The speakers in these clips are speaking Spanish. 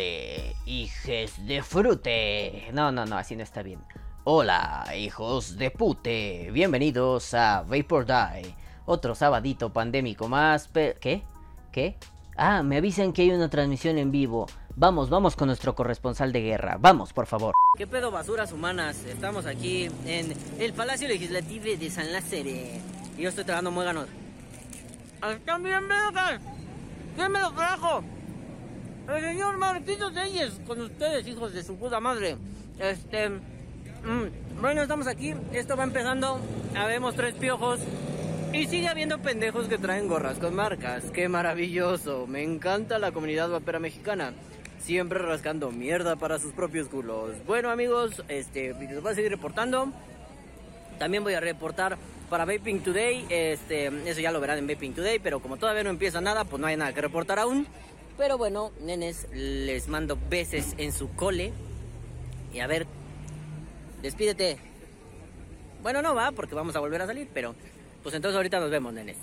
Ole, hijes de frute. No, no, no, así no está bien. Hola, hijos de pute. Bienvenidos a Vapor Die. Otro sabadito pandémico más. ¿Qué? ¿Qué? Ah, me avisan que hay una transmisión en vivo. Vamos, vamos con nuestro corresponsal de guerra. Vamos, por favor. ¿Qué pedo, basuras humanas? Estamos aquí en el Palacio Legislativo de San Lázaro. Y yo estoy tragando muéganos. ¡Están bien, vergas! ¿Quién me lo trajo? El señor Martito Reyes, con ustedes, hijos de su puta madre. Este. Mm, bueno, estamos aquí. Esto va empezando. Habemos tres piojos. Y sigue habiendo pendejos que traen gorras con marcas. ¡Qué maravilloso! Me encanta la comunidad vapera mexicana. Siempre rascando mierda para sus propios culos. Bueno, amigos, este, les voy a seguir reportando. También voy a reportar para Vaping Today. Este, eso ya lo verán en Vaping Today. Pero como todavía no empieza nada, pues no hay nada que reportar aún. Pero bueno, nenes, les mando beses en su cole. Y a ver, despídete. Bueno, no va, porque vamos a volver a salir, pero pues entonces ahorita nos vemos, nenes.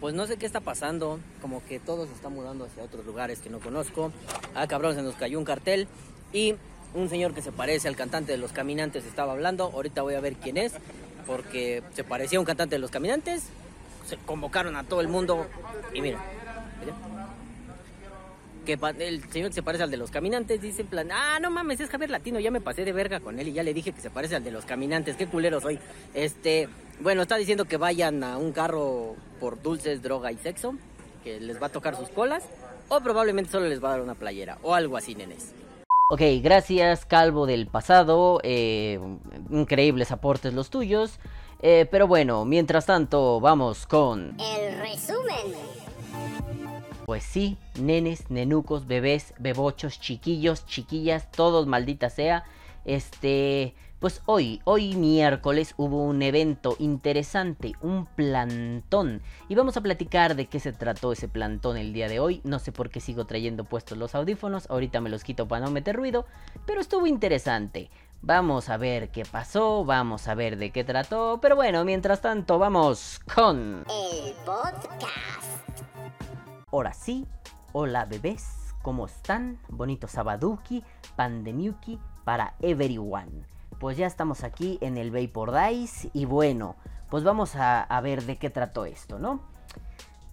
Pues no sé qué está pasando, como que todo se está mudando hacia otros lugares que no conozco. Ah, cabrón, se nos cayó un cartel y un señor que se parece al cantante de Los Caminantes estaba hablando. Ahorita voy a ver quién es, porque se parecía a un cantante de Los Caminantes. Se convocaron a todo el mundo y miren, miren que el señor que se parece al de los caminantes dice en plan, ah, no mames, es Javier Latino, ya me pasé de verga con él y ya le dije que se parece al de los caminantes, qué culero soy. Este, bueno, está diciendo que vayan a un carro por dulces, droga y sexo, que les va a tocar sus colas, o probablemente solo les va a dar una playera, o algo así, nenes. Ok, gracias Calvo del pasado, eh, increíbles aportes los tuyos, eh, pero bueno, mientras tanto vamos con... El resumen. Pues sí, nenes, nenucos, bebés, bebochos, chiquillos, chiquillas, todos maldita sea. Este, pues hoy, hoy miércoles hubo un evento interesante, un plantón. Y vamos a platicar de qué se trató ese plantón el día de hoy. No sé por qué sigo trayendo puestos los audífonos, ahorita me los quito para no meter ruido, pero estuvo interesante. Vamos a ver qué pasó, vamos a ver de qué trató, pero bueno, mientras tanto vamos con... El podcast. Ahora sí, hola bebés, ¿cómo están? Bonito Sabaduki, Pandemiuki para everyone. Pues ya estamos aquí en el Dice y bueno, pues vamos a, a ver de qué trató esto, ¿no?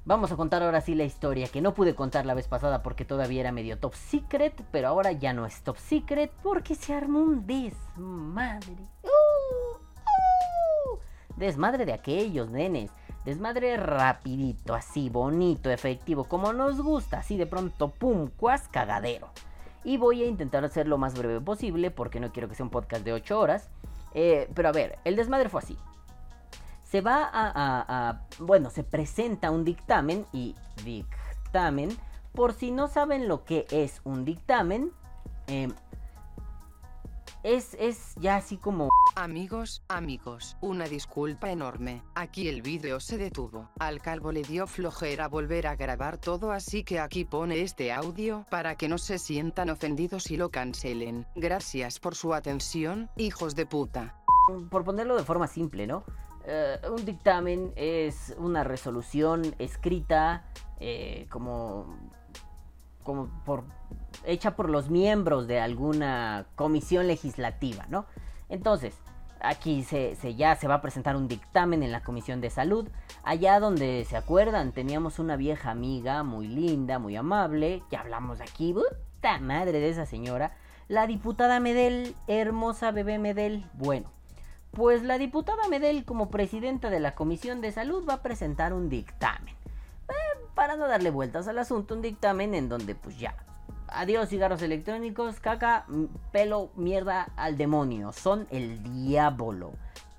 Vamos a contar ahora sí la historia que no pude contar la vez pasada porque todavía era medio top secret, pero ahora ya no es top secret porque se armó un desmadre. ¡Uh! ¡Uh! Desmadre de aquellos nenes Desmadre rapidito, así, bonito, efectivo, como nos gusta, así de pronto, pum, cuas, cagadero. Y voy a intentar hacer lo más breve posible porque no quiero que sea un podcast de 8 horas. Eh, pero a ver, el desmadre fue así. Se va a, Bueno, se presenta un dictamen y dictamen. Por si no saben lo que es un dictamen, eh, es, es ya así como... Amigos, amigos, una disculpa enorme, aquí el vídeo se detuvo, al calvo le dio flojera volver a grabar todo así que aquí pone este audio para que no se sientan ofendidos y lo cancelen, gracias por su atención, hijos de puta. Por ponerlo de forma simple, ¿no? Eh, un dictamen es una resolución escrita eh, como, como por hecha por los miembros de alguna comisión legislativa, ¿no? Entonces, aquí se, ya se va a presentar un dictamen en la Comisión de Salud. Allá donde se acuerdan, teníamos una vieja amiga muy linda, muy amable, que hablamos aquí, puta madre de esa señora, la diputada Medel, hermosa bebé Medel. Bueno, pues la diputada Medel como presidenta de la Comisión de Salud va a presentar un dictamen. Para no darle vueltas al asunto, un dictamen en donde pues ya Adiós cigarros electrónicos, caca, pelo, mierda al demonio. Son el diablo.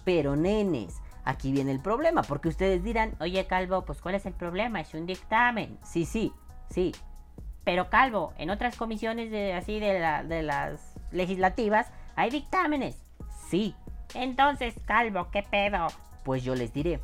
Pero nenes, aquí viene el problema, porque ustedes dirán, oye Calvo, pues ¿cuál es el problema? Es un dictamen. Sí, sí, sí. Pero Calvo, en otras comisiones de así de, de las legislativas hay dictámenes. Sí. Entonces, Calvo, ¿qué pedo? Pues yo les diré.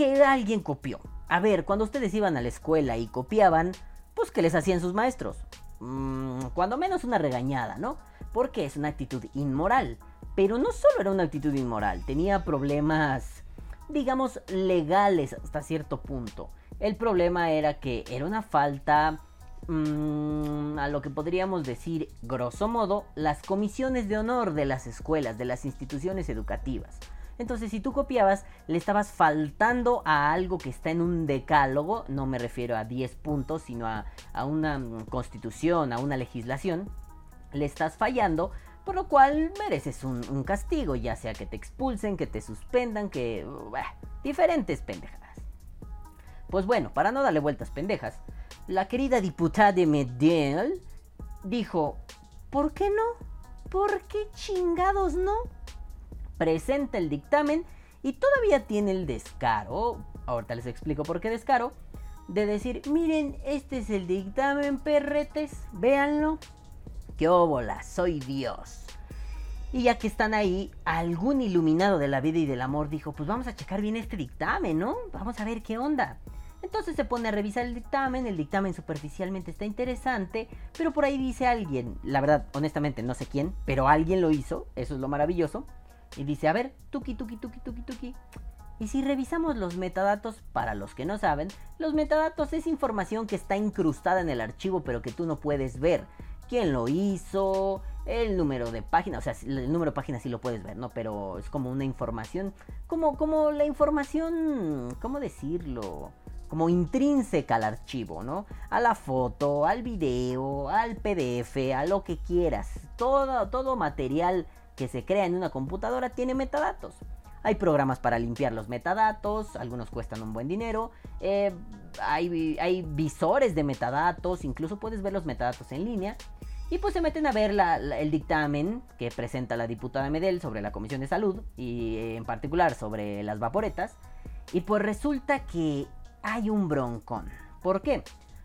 Que alguien copió. A ver, cuando ustedes iban a la escuela y copiaban, pues que les hacían sus maestros. Mm, cuando menos una regañada, ¿no? Porque es una actitud inmoral. Pero no solo era una actitud inmoral, tenía problemas, digamos, legales hasta cierto punto. El problema era que era una falta mm, a lo que podríamos decir, grosso modo, las comisiones de honor de las escuelas, de las instituciones educativas. Entonces, si tú copiabas, le estabas faltando a algo que está en un decálogo, no me refiero a 10 puntos, sino a, una mm, constitución, a una legislación, le estás fallando, por lo cual mereces un, castigo, ya sea que te expulsen, que te suspendan, que... diferentes pendejadas. Pues bueno, para no darle vueltas pendejas, la querida diputada de Medell dijo, ¿por qué no? ¿Por qué chingados no? Presenta el dictamen y todavía tiene el descaro, ahorita les explico por qué descaro, de decir, miren, este es el dictamen, perretes, véanlo. ¡Qué óbola! Soy Dios. Y ya que están ahí, algún iluminado de la vida y del amor dijo, pues vamos a checar bien este dictamen, ¿no? Vamos a ver qué onda. Entonces se pone a revisar el dictamen, el dictamen superficialmente está interesante, pero por ahí dice alguien, la verdad, honestamente no sé quién, pero alguien lo hizo, eso es lo maravilloso, y dice, a ver, tuki, tuki, tuki, tuki, tuki. Y si revisamos los metadatos, para los que no saben, los metadatos es información que está incrustada en el archivo pero que tú no puedes ver. ¿Quién lo hizo? El número de página, o sea, el número de página sí lo puedes ver, ¿no? Pero es como una información, como, como la información, ¿cómo decirlo? Como intrínseca al archivo, ¿no? A la foto, al video, al PDF, a lo que quieras. Todo, todo material que se crea en una computadora tiene metadatos. Hay programas para limpiar los metadatos, algunos cuestan un buen dinero. Eh, hay, visores de metadatos, incluso puedes ver los metadatos en línea. Y pues se meten a ver el dictamen que presenta la diputada Medel sobre la Comisión de Salud y eh, en particular sobre las vaporetas. Y pues resulta que hay un broncón. ¿Por qué?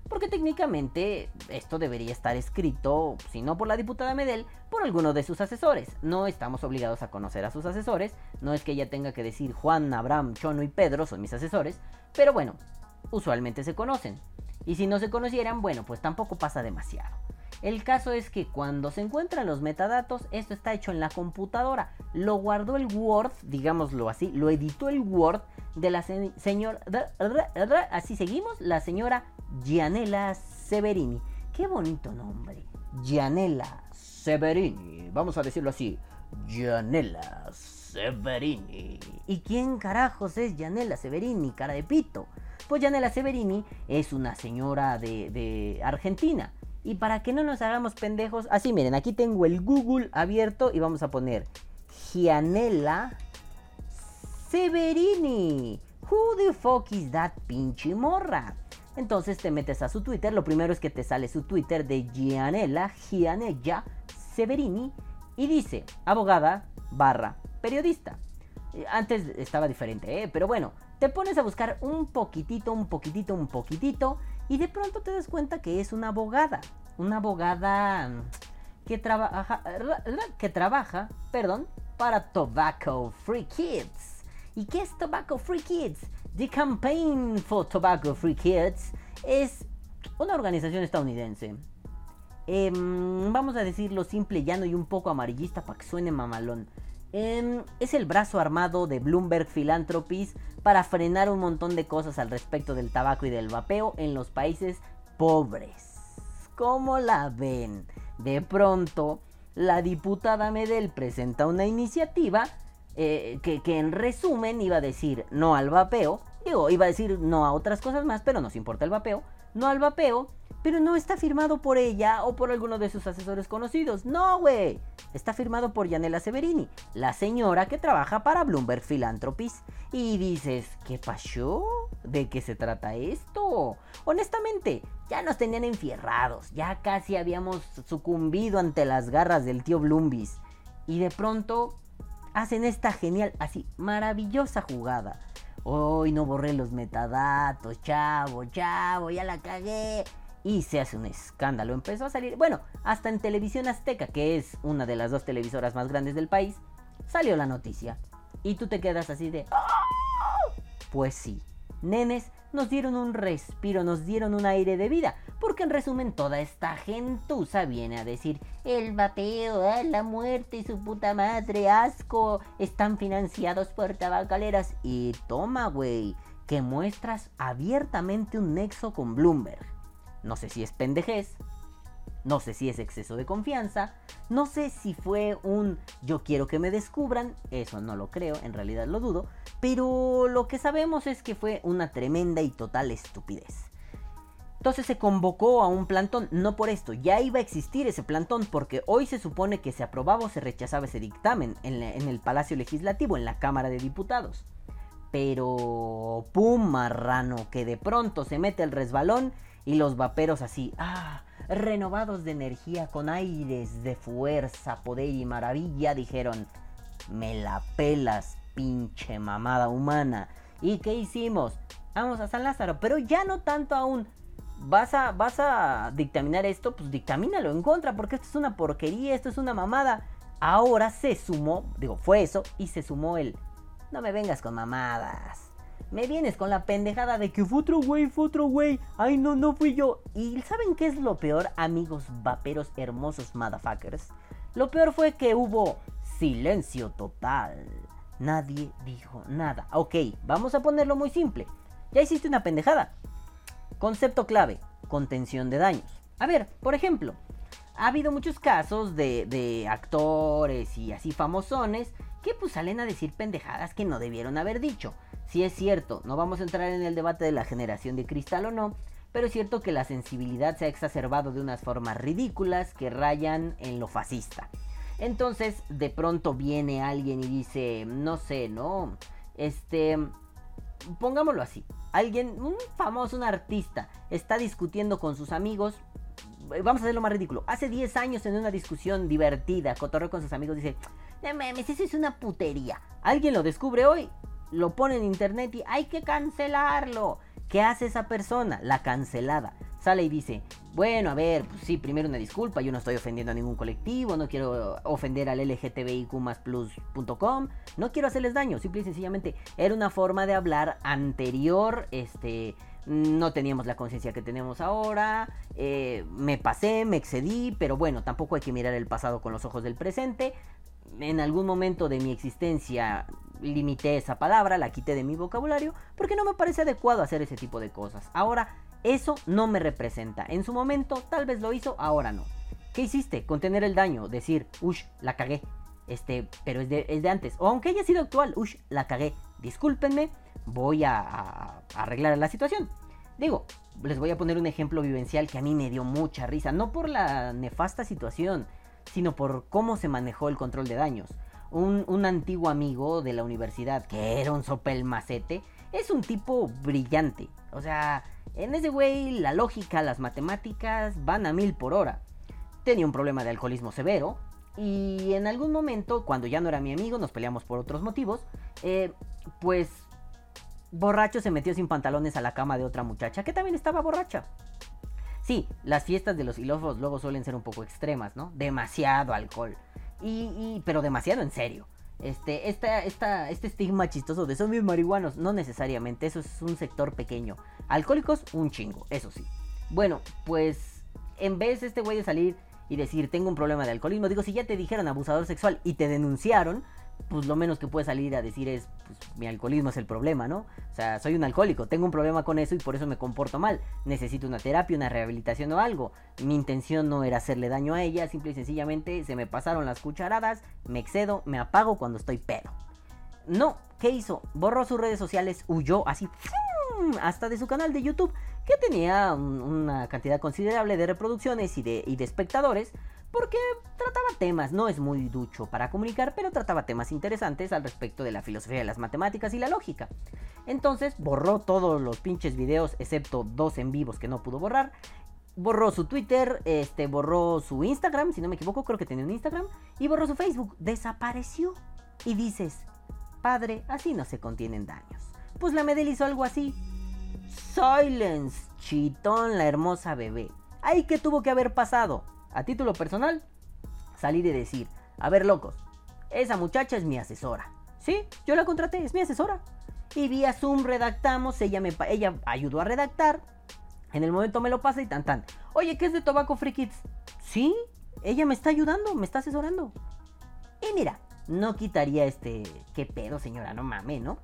Porque técnicamente esto debería estar escrito, si no por la diputada Medel, por alguno de sus asesores. No estamos obligados a conocer a sus asesores, no es que ella tenga que decir Juan, Abraham, Chono y Pedro son mis asesores, pero bueno, usualmente se conocen. Y si no se conocieran, bueno, pues tampoco pasa demasiado. El caso es que cuando se encuentran los metadatos, esto está hecho en la computadora. Lo guardó el Word, digámoslo así, lo editó el Word de la señora... Así seguimos, la señora Gianella Severini. Qué bonito nombre. Gianella Severini. Vamos a decirlo así. Gianella Severini. ¿Y quién carajos es Gianella Severini, cara de pito? Pues Gianella Severini es una señora de, Argentina. Y para que no nos hagamos pendejos, así miren, aquí tengo el Google abierto y vamos a poner Gianella Severini. Who the fuck is that pinche morra? Entonces te metes a su Twitter. Lo primero es que te sale su Twitter de Gianella, Gianella Severini. Y dice, abogada barra periodista. Eh, antes estaba diferente, ¿eh? pero bueno, te pones a buscar un poquitito, un poquitito, un poquitito. Y de pronto te das cuenta que es una abogada. Una abogada que trabaja, que trabaja, perdón, para Tobacco Free Kids. ¿Y qué es Tobacco Free Kids? The Campaign for Tobacco Free Kids es una organización estadounidense. Em, vamos a decirlo simple, llano y un poco amarillista para que suene mamalón. Em, es el brazo armado de Bloomberg Philanthropies para frenar un montón de cosas al respecto del tabaco y del vapeo en los países pobres. ¿Cómo la ven? De pronto, la diputada Medel presenta una iniciativa eh, que, en resumen iba a decir no al vapeo, digo, iba a decir no a otras cosas más, pero nos importa el vapeo, no al vapeo, pero no está firmado por ella o por alguno de sus asesores conocidos, no, güey, está firmado por Yanela Severini, la señora que trabaja para Bloomberg Philanthropies, y dices, ¿qué pasó? ¿De qué se trata esto? Honestamente, ya nos tenían enfierrados, ya casi habíamos sucumbido ante las garras del tío Bloombis, y de pronto hacen esta genial, así, maravillosa jugada. Hoy no borré los metadatos, chavo, chavo, ya la cagué. Y se hace un escándalo. Empezó a salir, bueno, hasta en Televisión Azteca, que es una de las dos televisoras más grandes del país, salió la noticia. Y tú te quedas así de... ¡Ah!". Pues sí, nenes nos dieron un respiro, nos dieron un aire de vida. Porque en resumen toda esta gentuza viene a decir, el vapeo, ah, la muerte y su puta madre, asco, están financiados por tabacaleras. Y toma, güey, que muestras abiertamente un nexo con Bloomberg. No sé si es pendejez, no sé si es exceso de confianza, no sé si fue un yo quiero que me descubran, eso no lo creo, en realidad lo dudo, pero lo que sabemos es que fue una tremenda y total estupidez. Entonces se convocó a un plantón, no por esto, ya iba a existir ese plantón porque hoy se supone que se aprobaba o se rechazaba ese dictamen en, el Palacio Legislativo, en la Cámara de Diputados. Pero... ¡Pum! Marrano, que de pronto se mete el resbalón y los vaperos así, ah, renovados de energía con aires de fuerza, poder y maravilla, dijeron, me la pelas, pinche mamada humana. ¿Y qué hicimos? Vamos a San Lázaro, pero ya no tanto aún. ¿Vas a, vas a dictaminar esto? Pues dictamínalo en contra, porque esto es una porquería, esto es una mamada. Ahora se sumó, digo, fue eso, y se sumó el, no me vengas con mamadas. Me vienes con la pendejada de que fue otro güey, fue otro güey. Ay, no, no fui yo. ¿Y saben qué es lo peor, amigos vaperos hermosos motherfuckers? Lo peor fue que hubo silencio total. Nadie dijo nada. Ok, vamos a ponerlo muy simple. Ya hiciste una pendejada. Concepto clave, contención de daños. A ver, por ejemplo, ha habido muchos casos de, de actores y así famosones que pues salen a decir pendejadas que no debieron haber dicho. Si es cierto, no vamos a entrar en el debate de la generación de cristal o no, pero es cierto que la sensibilidad se ha exacerbado de unas formas ridículas que rayan en lo fascista. Entonces, de pronto viene alguien y dice, no sé, ¿no? Este, pongámoslo así. Alguien, un famoso, un artista, está discutiendo con sus amigos. Vamos a hacerlo más ridículo. Hace 10 años en una discusión divertida, cotorreo con sus amigos, dice, no mames, eso es una putería. Alguien lo descubre hoy lo pone en internet y hay que cancelarlo. ¿Qué hace esa persona? La cancelada. Sale y dice, bueno, a ver, pues sí, primero una disculpa, yo no estoy ofendiendo a ningún colectivo, no quiero ofender al LGTBIQ+Plus.com, no quiero hacerles daño, simple y sencillamente era una forma de hablar anterior, este, no teníamos la conciencia que tenemos ahora, eh, me pasé, me excedí, pero bueno, tampoco hay que mirar el pasado con los ojos del presente, en algún momento de mi existencia limité esa palabra, la quité de mi vocabulario, porque no me parece adecuado hacer ese tipo de cosas. Ahora, eso no me representa. En su momento, tal vez lo hizo, ahora no. ¿Qué hiciste? Contener el daño, decir, ush, la cagué. Este, pero es de, es de antes. O aunque haya sido actual, ush, la cagué. Discúlpenme, voy a, a arreglar la situación. Digo, les voy a poner un ejemplo vivencial que a mí me dio mucha risa. No por la nefasta situación, sino por cómo se manejó el control de daños un, antiguo amigo de la universidad que era un sopel macete, es un tipo brillante. O sea, en ese güey la lógica, las matemáticas van a mil por hora. Tenía un problema de alcoholismo severo. Y en algún momento, cuando ya no era mi amigo, nos peleamos por otros motivos. Eh, pues borracho se metió sin pantalones a la cama de otra muchacha que también estaba borracha. Sí, las fiestas de los filósofos luego suelen ser un poco extremas, ¿no? Demasiado alcohol. Y, pero demasiado en serio. Este, esta, esta, este estigma chistoso de son bien marihuanos, no necesariamente, eso es un sector pequeño. Alcohólicos, un chingo, eso sí. Bueno, pues en vez este güey de salir y decir tengo un problema de alcoholismo, digo, si ya te dijeron abusador sexual y te denunciaron, pues lo menos que puede salir a decir es, pues mi alcoholismo es el problema, ¿no? O sea, soy un alcohólico, tengo un problema con eso y por eso me comporto mal. Necesito una terapia, una rehabilitación o algo. Mi intención no era hacerle daño a ella, simple y sencillamente se me pasaron las cucharadas, me excedo, me apago cuando estoy pedo. No, ¿qué hizo? Borró sus redes sociales, huyó así hasta de su canal de YouTube, que tenía una cantidad considerable de reproducciones y de, y de espectadores, porque trataba temas, no es muy ducho para comunicar, pero trataba temas interesantes al respecto de la filosofía de las matemáticas y la lógica. Entonces borró todos los pinches videos, excepto dos en vivos que no pudo borrar. Borró su Twitter, este, borró su Instagram, si no me equivoco, creo que tenía un Instagram, y borró su Facebook. Desapareció. Y dices, padre, así no se contienen daños. Pues la Medel hizo algo así. Silence, chitón, la hermosa bebé. Ay, ¿qué tuvo que haber pasado? a título personal, salir y decir, a ver locos, esa muchacha es mi asesora. Sí, yo la contraté, es mi asesora. Y vía Zoom redactamos, ella me ella ayudó a redactar. En el momento me lo pasa y tan tan. Oye, ¿qué es de Tobacco Free Kids? Sí, ella me está ayudando, me está asesorando. Y mira, no quitaría este, qué pedo señora, no mames, ¿no?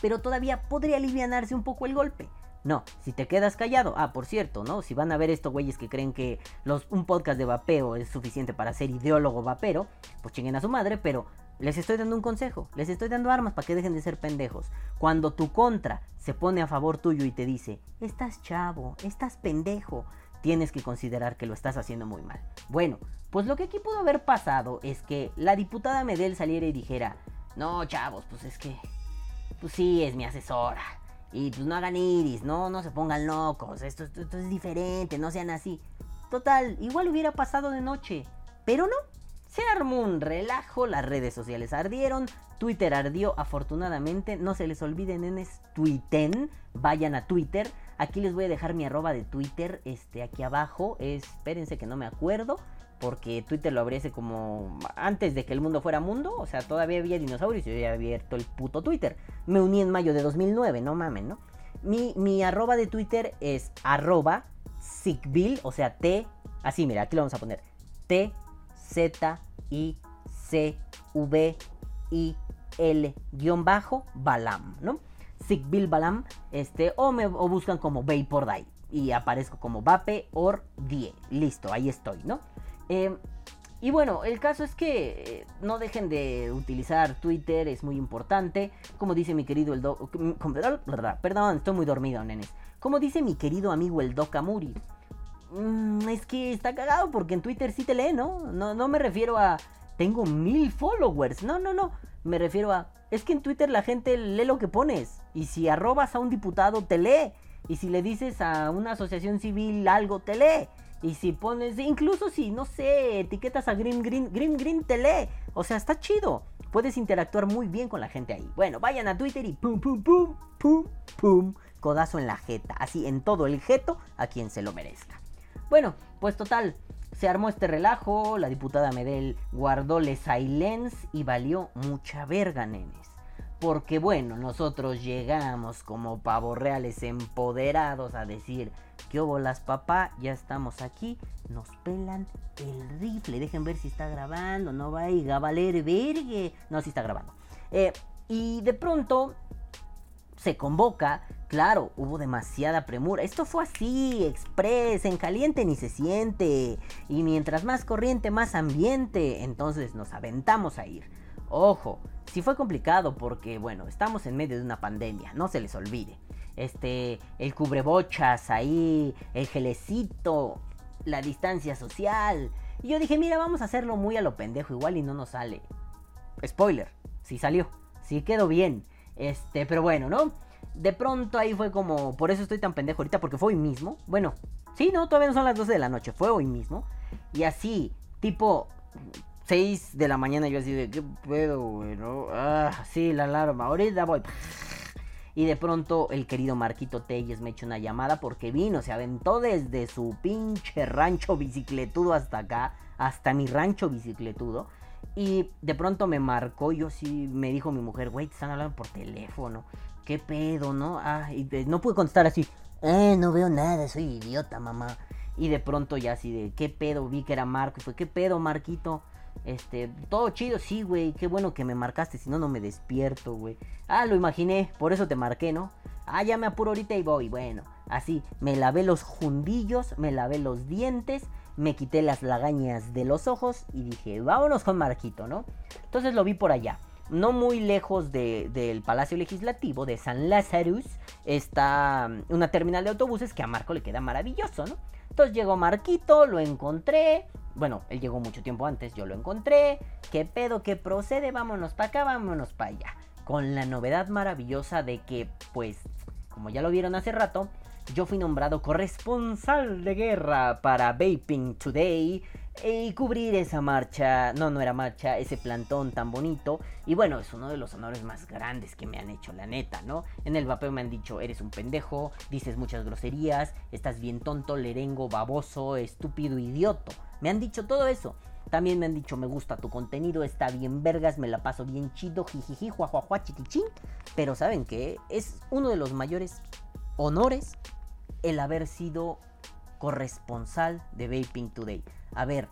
Pero todavía podría alivianarse un poco el golpe. No, si te quedas callado, ah, por cierto, ¿no? Si van a ver estos güeyes que creen que los, un podcast de vapeo es suficiente para ser ideólogo vapero, pues chinguen a su madre, pero les estoy dando un consejo, les estoy dando armas para que dejen de ser pendejos. Cuando tu contra se pone a favor tuyo y te dice, estás chavo, estás pendejo, tienes que considerar que lo estás haciendo muy mal. Bueno, pues lo que aquí pudo haber pasado es que la diputada Medel saliera y dijera, no, chavos, pues es que, pues sí, es mi asesora. Y pues no hagan iris, no, no se pongan locos, esto, es diferente, no sean así. Total, igual hubiera pasado de noche, pero no. Se armó un relajo, las redes sociales ardieron, Twitter ardió afortunadamente, no se les olviden en tuiten, vayan a Twitter, aquí les voy a dejar mi arroba de Twitter, este aquí abajo, espérense que no me acuerdo, porque Twitter lo abrí hace como antes de que el mundo fuera mundo, o sea, todavía había dinosaurios y yo había abierto el puto Twitter. Me uní en mayo de 2009, no mamen, ¿no? Mi, mi arroba de Twitter es arroba o sea, T, así mira, aquí lo vamos a poner, T Z I C V I L guion bajo Balam, ¿no? Sigbil Balam, este, o me o buscan como Vapor Die y aparezco como Vape or Die. Listo, ahí estoy, ¿no? Em, y bueno, el caso es que eh, no dejen de utilizar Twitter, es muy importante. Como dice mi querido el Doc. Perdón, estoy muy dormido, nenes. Como dice mi querido amigo el Doc Amuri. Mm, es que está cagado porque en Twitter sí te lee, ¿no? ¿no? No me refiero a tengo mil followers. No, no, no. Me refiero a es que en Twitter la gente lee lo que pones. Y si arrobas a un diputado, te lee. Y si le dices a una asociación civil algo, te lee. Y si pones, incluso si, no sé, etiquetas a Grim Green, Grim Green te lee. O sea, está chido. Puedes interactuar muy bien con la gente ahí. Bueno, vayan a Twitter y pum, pum, pum, pum, pum. Codazo en la jeta. Así en todo el jeto a quien se lo merezca. Bueno, pues total, se armó este relajo, la diputada Medel guardó le silence y valió mucha verga, nenes. Porque bueno, nosotros llegamos como pavos reales empoderados a decir, ¿qué las papá? Ya estamos aquí, nos pelan el rifle. Dejen ver si está grabando, no va a valer vergue. No, si está grabando. Eh, y de pronto se convoca, claro, hubo demasiada premura. Esto fue así, express, en caliente ni se siente. Y mientras más corriente, más ambiente. Entonces nos aventamos a ir. Ojo, sí fue complicado porque, bueno, estamos en medio de una pandemia, no se les olvide. Este, el cubrebochas ahí, el gelecito, la distancia social. Y yo dije, mira, vamos a hacerlo muy a lo pendejo, igual y no nos sale. Spoiler, sí salió, sí quedó bien. Este, pero bueno, ¿no? De pronto ahí fue como, por eso estoy tan pendejo ahorita, porque fue hoy mismo. Bueno, sí, no, todavía no son las 12 de la noche, fue hoy mismo. Y así, tipo 6 de la mañana, yo así de, ¿qué pedo, güey? Ah, sí, la alarma, ahorita voy. Y de pronto el querido Marquito Telles me echó una llamada porque vino, se aventó desde su pinche rancho bicicletudo hasta acá, hasta mi rancho bicicletudo. Y de pronto me marcó, yo sí, me dijo mi mujer, güey, te están hablando por teléfono. ¿Qué pedo, no? Ah, y no pude contestar así, eh, no veo nada, soy idiota, mamá. Y de pronto ya así de, ¿qué pedo? Vi que era Marco y fue, ¿qué pedo, Marquito? Este, todo chido, sí, güey, qué bueno que me marcaste, si no, no me despierto, güey. Ah, lo imaginé, por eso te marqué, ¿no? Ah, ya me apuro ahorita y voy, bueno. Así, me lavé los jundillos, me lavé los dientes, me quité las lagañas de los ojos y dije, vámonos con Marquito, ¿no? Entonces lo vi por allá. No muy lejos del Palacio Legislativo de San Lazarus está mm, una terminal de autobuses que a Marco le queda maravilloso, ¿no? Entonces llegó Marquito, lo encontré. Bueno, él llegó mucho tiempo antes, yo lo encontré. ¿Qué pedo? ¿Qué procede? Vámonos para acá, vámonos para allá. Con la novedad maravillosa de que, pues, como ya lo vieron hace rato, yo fui nombrado corresponsal de guerra para Vaping Today y cubrir esa marcha, no, no era marcha, ese plantón tan bonito. Y bueno, es uno de los honores más grandes que me han hecho, la neta, ¿no? En el vapeo me han dicho, eres un pendejo, dices muchas groserías, estás bien tonto, lerengo, baboso, estúpido, idioto. Me han dicho todo eso. También me han dicho, me gusta tu contenido, está bien vergas, me la paso bien chido, jijiji, juajuajua, chiquichín. Pero ¿saben qué? Es uno de los mayores honores el haber sido corresponsal de Vaping Today. A ver,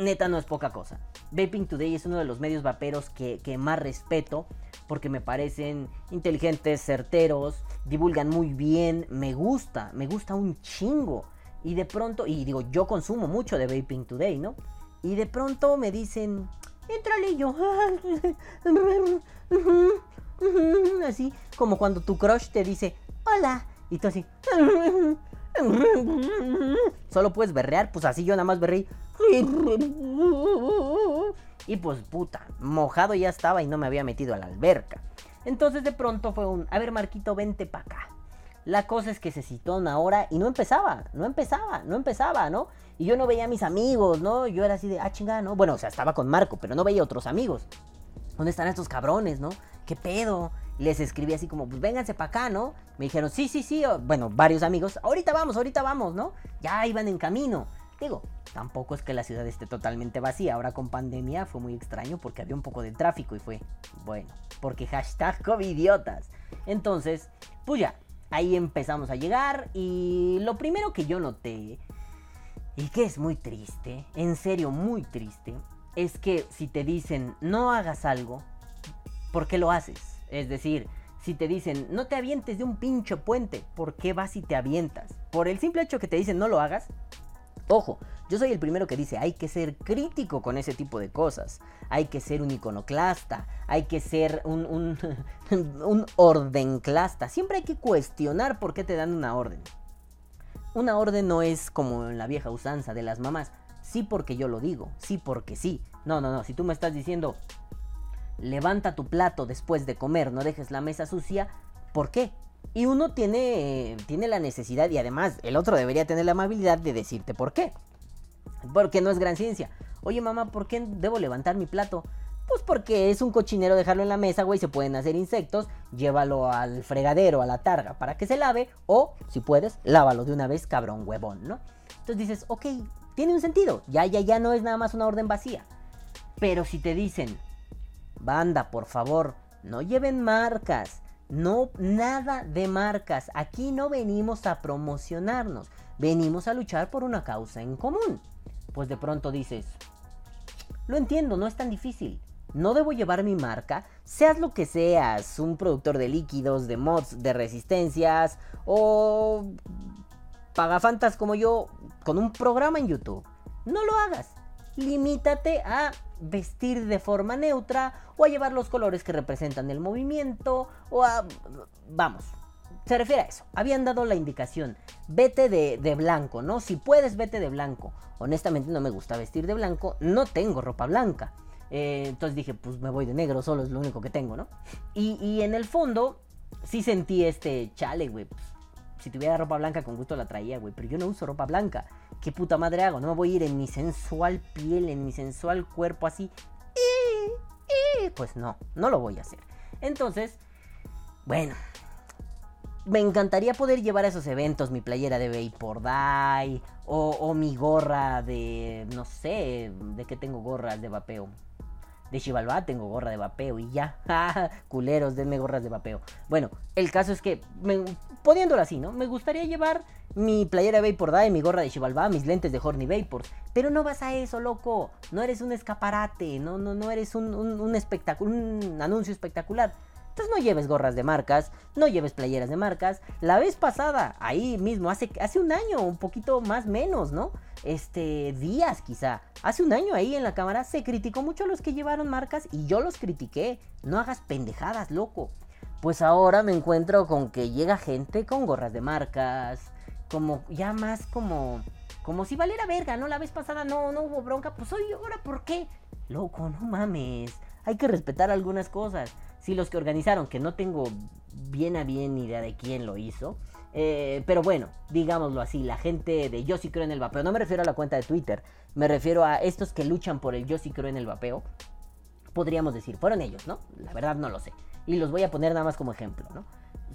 neta no es poca cosa. Vaping Today es uno de los medios vaperos que, más respeto porque me parecen inteligentes, certeros, divulgan muy bien, me gusta, me gusta un chingo. Y de pronto, y digo, yo consumo mucho de Vaping Today, ¿no? Y de pronto me dicen, entrale yo. Así, como cuando tu crush te dice, hola. Y tú así. Solo puedes berrear, pues así yo nada más berreí. Y pues puta, mojado ya estaba y no me había metido a la alberca. Entonces de pronto fue un, a ver Marquito, vente para acá. La cosa es que se citó una hora y no empezaba, no empezaba, no empezaba, ¿no? Y yo no veía a mis amigos, ¿no? Yo era así de, ah, chingada, ¿no? Bueno, o sea, estaba con Marco, pero no veía otros amigos. ¿Dónde están estos cabrones, no? ¿Qué pedo? Les escribí así como, pues vénganse para acá, ¿no? Me dijeron, sí, sí, sí, bueno, varios amigos, ahorita vamos, ahorita vamos, ¿no? Ya iban en camino. Digo, tampoco es que la ciudad esté totalmente vacía. Ahora con pandemia fue muy extraño porque había un poco de tráfico y fue, bueno, porque hashtag covidiotas. Entonces, pues ya, ahí empezamos a llegar y lo primero que yo noté, y que es muy triste, en serio muy triste, es que si te dicen no hagas algo, ¿por qué lo haces? Es decir, si te dicen no te avientes de un pincho puente, ¿por qué vas y te avientas? Por el simple hecho que te dicen no lo hagas, Ojo, yo soy el primero que dice, hay que ser crítico con ese tipo de cosas. Hay que ser un iconoclasta, hay que ser un, un, un ordenclasta. Siempre hay que cuestionar por qué te dan una orden. Una orden no es como en la vieja usanza de las mamás. Sí porque yo lo digo, sí porque sí. No, no, no, si tú me estás diciendo, levanta tu plato después de comer, no dejes la mesa sucia, ¿por qué? Y uno tiene, tiene la necesidad y además el otro debería tener la amabilidad de decirte por qué. Porque no es gran ciencia. Oye mamá, ¿por qué debo levantar mi plato? Pues porque es un cochinero dejarlo en la mesa, güey, se pueden hacer insectos, llévalo al fregadero, a la targa, para que se lave, o, si puedes, lávalo de una vez, cabrón huevón, ¿no? Entonces dices, ok, tiene un sentido, ya, ya, ya no es nada más una orden vacía. Pero si te dicen, banda, por favor, no lleven marcas, no, nada de marcas. Aquí no venimos a promocionarnos. Venimos a luchar por una causa en común. Pues de pronto dices, lo entiendo, no es tan difícil. No debo llevar mi marca, seas lo que seas, un productor de líquidos, de mods, de resistencias o pagafantas como yo con un programa en YouTube. No lo hagas. Limítate a vestir de forma neutra o a llevar los colores que representan el movimiento o a... Vamos, se refiere a eso. Habían dado la indicación, vete de, blanco, ¿no? Si puedes, vete de blanco. Honestamente no me gusta vestir de blanco, no tengo ropa blanca. Eh, entonces dije, pues me voy de negro, solo es lo único que tengo, ¿no? Y, y en el fondo, sí sentí este chale, güey. Pues, si tuviera ropa blanca, con gusto la traía, güey. Pero yo no uso ropa blanca. ¿Qué puta madre hago? No me voy a ir en mi sensual piel, en mi sensual cuerpo así. Pues no, no lo voy a hacer. Entonces, bueno. Me encantaría poder llevar a esos eventos mi playera de Vapor Die o, o mi gorra de, no sé, de qué tengo gorras de vapeo de Chivalba tengo gorra de vapeo y ya. Culeros, denme gorras de vapeo. Bueno, el caso es que, poniéndolo así, ¿no? Me gustaría llevar mi playera Vapor Die, mi gorra de Chivalba, mis lentes de Horny Vapor. Pero no vas a eso, loco. No eres un escaparate, no, no, no eres un anuncio espectacular. Entonces no lleves gorras de marcas, no lleves playeras de marcas. La vez pasada, ahí mismo, hace, hace un año, un poquito más menos, ¿no? Este, días quizá. Hace un año ahí en la cámara se criticó mucho a los que llevaron marcas y yo los critiqué. No hagas pendejadas, loco. Pues ahora me encuentro con que llega gente con gorras de marcas, como ya más como como si valiera verga, ¿no? La vez pasada no no hubo bronca, pues hoy ahora ¿por qué? Loco, no mames. Hay que respetar algunas cosas si los que organizaron, que no tengo bien a bien idea de quién lo hizo, eh, pero bueno, digámoslo así, la gente de Yo sí creo en el vapeo, no me refiero a la cuenta de Twitter, me refiero a estos que luchan por el Yo sí creo en el vapeo, podríamos decir, fueron ellos, ¿no? La verdad no lo sé. Y los voy a poner nada más como ejemplo, ¿no?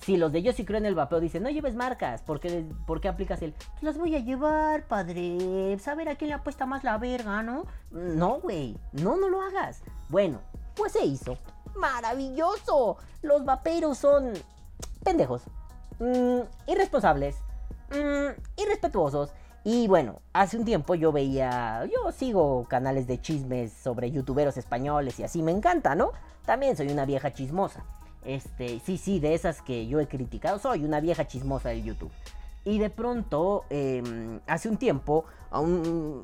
Si los de Yo sí creo en el vapeo dicen, no lleves marcas, ¿por qué, ¿por qué aplicas el? Las voy a llevar, padre. Saber a quién le apuesta más la verga, ¿no? No, güey. No, no lo hagas. Bueno, pues se hizo maravilloso. Los vaperos son pendejos, mm, irresponsables, mm, irrespetuosos Y bueno, hace un tiempo yo veía, yo sigo canales de chismes sobre youtuberos españoles y así me encanta, ¿no? También soy una vieja chismosa. Este, sí, sí, de esas que yo he criticado, soy una vieja chismosa de YouTube. Y de pronto, em, hace un tiempo,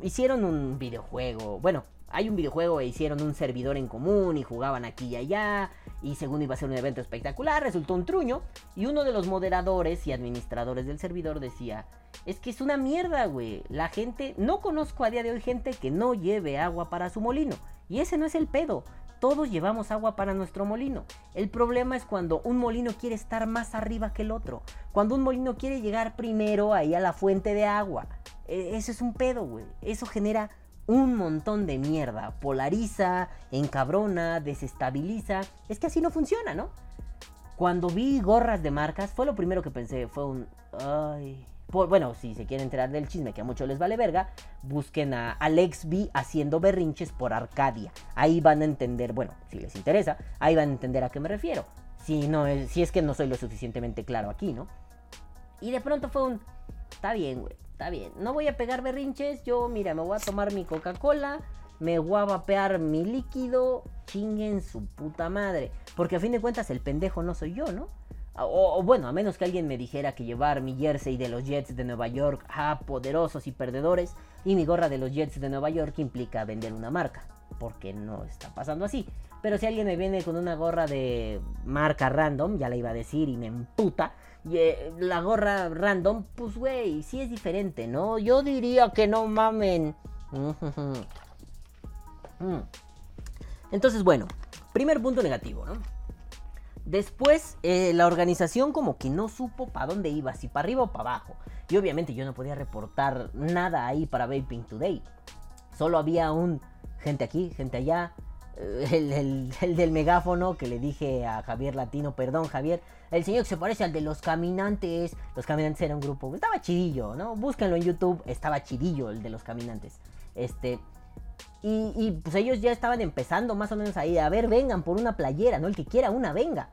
hicieron un videojuego. Bueno, hay un videojuego e hicieron un servidor en común y jugaban aquí y allá. Y según iba a ser un evento espectacular, resultó un truño. Y uno de los moderadores y administradores del servidor decía, es que es una mierda, güey. La gente, no conozco a día de hoy gente que no lleve agua para su molino. Y ese no es el pedo. Todos llevamos agua para nuestro molino. El problema es cuando un molino quiere estar más arriba que el otro. Cuando un molino quiere llegar primero ahí a la fuente de agua. E, eso es un pedo, güey. Eso genera un montón de mierda. Polariza, encabrona, desestabiliza. Es que así no funciona, ¿no? Cuando vi gorras de marcas, fue lo primero que pensé. Fue un... Ay, bueno, si se quieren enterar del chisme que a muchos les vale verga, busquen a Alex B haciendo berrinches por Arcadia. Ahí van a entender, bueno, si les interesa, ahí van a entender a qué me refiero. Si, no, si es que no soy lo suficientemente claro aquí, ¿no? Y de pronto fue un... Está bien, güey, está bien. No voy a pegar berrinches, yo, mira, me voy a tomar mi Coca-Cola, me voy a vapear mi líquido, chinguen su puta madre. Porque a fin de cuentas el pendejo no soy yo, ¿no? O, bueno, a menos que alguien me dijera que llevar mi jersey de los Jets de Nueva York a poderosos y perdedores y mi gorra de los Jets de Nueva York implica vender una marca. Porque no está pasando así. Pero si alguien me viene con una gorra de marca random, ya la iba a decir y me emputa. Y, eh, la gorra random, pues güey, sí es diferente, ¿no? Yo diría que no mamen. Mm. Entonces, bueno, primer punto negativo, ¿no? Después, eh, la organización como que no supo para dónde iba, si para arriba o para abajo. Y obviamente yo no podía reportar nada ahí para Vaping Today. Solo había un gente aquí, gente allá. El, del megáfono que le dije a Javier Latino, perdón Javier, el señor que se parece al de los caminantes. Los caminantes era un grupo, estaba chidillo, ¿no? Búsquenlo en YouTube, estaba chidillo el de los caminantes. Este, y, pues ellos ya estaban empezando más o menos ahí, a ver, vengan por una playera, ¿no? El que quiera una, venga.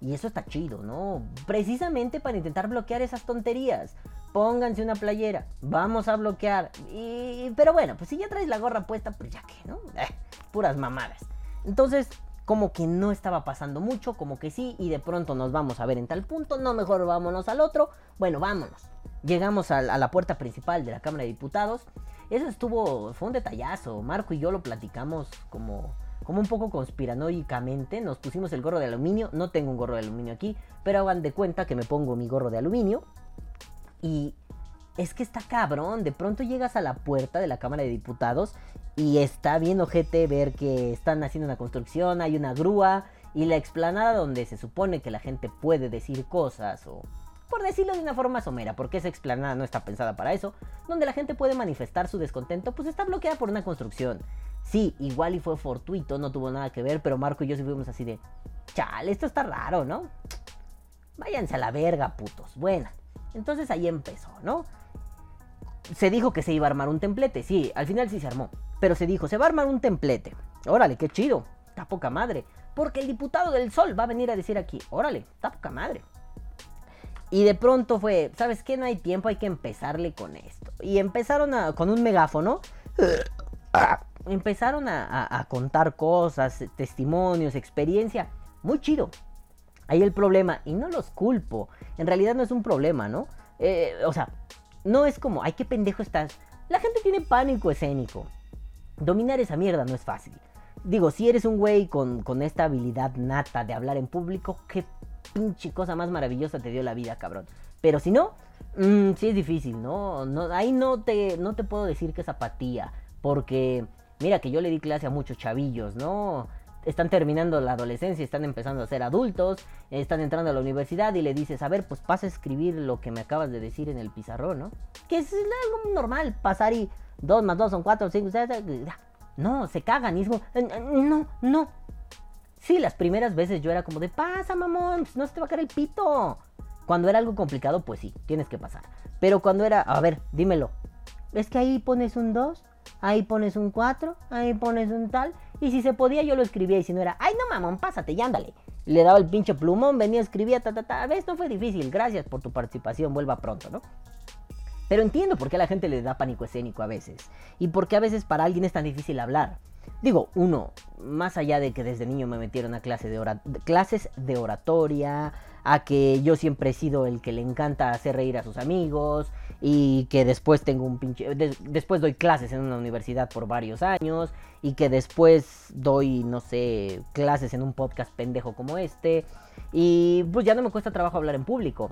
Y eso está chido, ¿no? Precisamente para intentar bloquear esas tonterías. Pónganse una playera, vamos a bloquear. Y, pero bueno, pues si ya traes la gorra puesta, pues ya que, ¿no? Eh, puras mamadas. Entonces, como que no estaba pasando mucho, como que sí, y de pronto nos vamos a ver en tal punto, no, mejor vámonos al otro. Bueno, vámonos. Llegamos a, la puerta principal de la Cámara de Diputados eso estuvo, fue un detallazo. Marco y yo lo platicamos como, como un poco conspiranoicamente. Nos pusimos el gorro de aluminio. No tengo un gorro de aluminio aquí, pero hagan de cuenta que me pongo mi gorro de aluminio. Y es que está cabrón. De pronto llegas a la puerta de la Cámara de Diputados y está bien ojete ver que están haciendo una construcción, hay una grúa y la explanada donde se supone que la gente puede decir cosas o por decirlo de una forma somera, porque esa explanada no está pensada para eso, donde la gente puede manifestar su descontento, pues está bloqueada por una construcción. Sí, igual y fue fortuito, no tuvo nada que ver, pero Marco y yo sí fuimos así de, chale, esto está raro, ¿no? Váyanse a la verga, putos. Bueno, entonces ahí empezó, ¿no? Se dijo que se iba a armar un templete, sí, al final sí se armó, pero se dijo, se va a armar un templete. Órale, qué chido, está poca madre, porque el diputado del Sol va a venir a decir aquí, órale, está poca madre. Y de pronto fue, ¿sabes qué? No hay tiempo, hay que empezarle con esto. Y empezaron con un megáfono. Empezaron a, contar cosas, testimonios, experiencia. Muy chido. Ahí el problema, y no los culpo. En realidad no es un problema, ¿no? Eh, o sea, no es como, ay, qué pendejo estás. La gente tiene pánico escénico. Dominar esa mierda no es fácil. Digo, si eres un güey con, con esta habilidad nata de hablar en público, qué pinche cosa más maravillosa te dio la vida, cabrón. Pero si no, mmm, sí es difícil, ¿no? no ahí no te, no te puedo decir que es apatía, porque mira que yo le di clase a muchos chavillos, ¿no? Están terminando la adolescencia, están empezando a ser adultos, están entrando a la universidad y le dices, a ver, pues pasa a escribir lo que me acabas de decir en el pizarrón, ¿no? Que es algo normal, pasar y 2 más 2 son 4, 5, 6, no, se cagan y es como, no, no, Sí, las primeras veces yo era como de, pasa, mamón, pues, no se te va a caer el pito. Cuando era algo complicado, pues sí, tienes que pasar. Pero cuando era, a ver, dímelo. Es que ahí pones un 2, ahí pones un 4, ahí pones un tal. Y si se podía, yo lo escribía. Y si no era, ay, no, mamón, pásate y ándale. Le daba el pinche plumón, venía, escribía, ta, ta, ta. A veces no fue difícil. Gracias por tu participación, vuelva pronto, ¿no? Pero entiendo por qué a la gente le da pánico escénico a veces. Y por qué a veces para alguien es tan difícil hablar. Digo, uno, más allá de que desde niño me metieron a de clases de oratoria, a que yo siempre he sido el que le encanta hacer reír a sus amigos y que después tengo un pinche... de- después doy clases en una universidad por varios años y que después doy, no sé, clases en un podcast pendejo como este y pues ya no me cuesta trabajo hablar en público.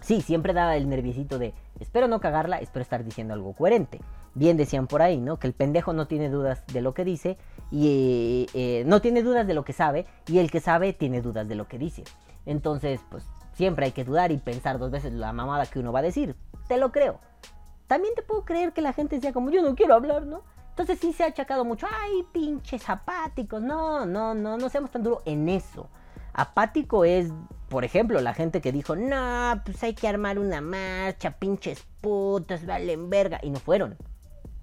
Sí, siempre da el nerviosito de espero no cagarla, espero estar diciendo algo coherente. Bien decían por ahí, ¿no? Que el pendejo no tiene dudas de lo que dice y eh, no tiene dudas de lo que sabe y el que sabe tiene dudas de lo que dice. Entonces, pues siempre hay que dudar y pensar dos veces la mamada que uno va a decir. Te lo creo. También te puedo creer que la gente sea como yo no quiero hablar, ¿no? Entonces sí se ha achacado mucho, ay, pinches apáticos. No, no, no, no seamos tan duros en eso. Apático es, por ejemplo, la gente que dijo, no, pues hay que armar una marcha, pinches putas, valen verga. Y no fueron.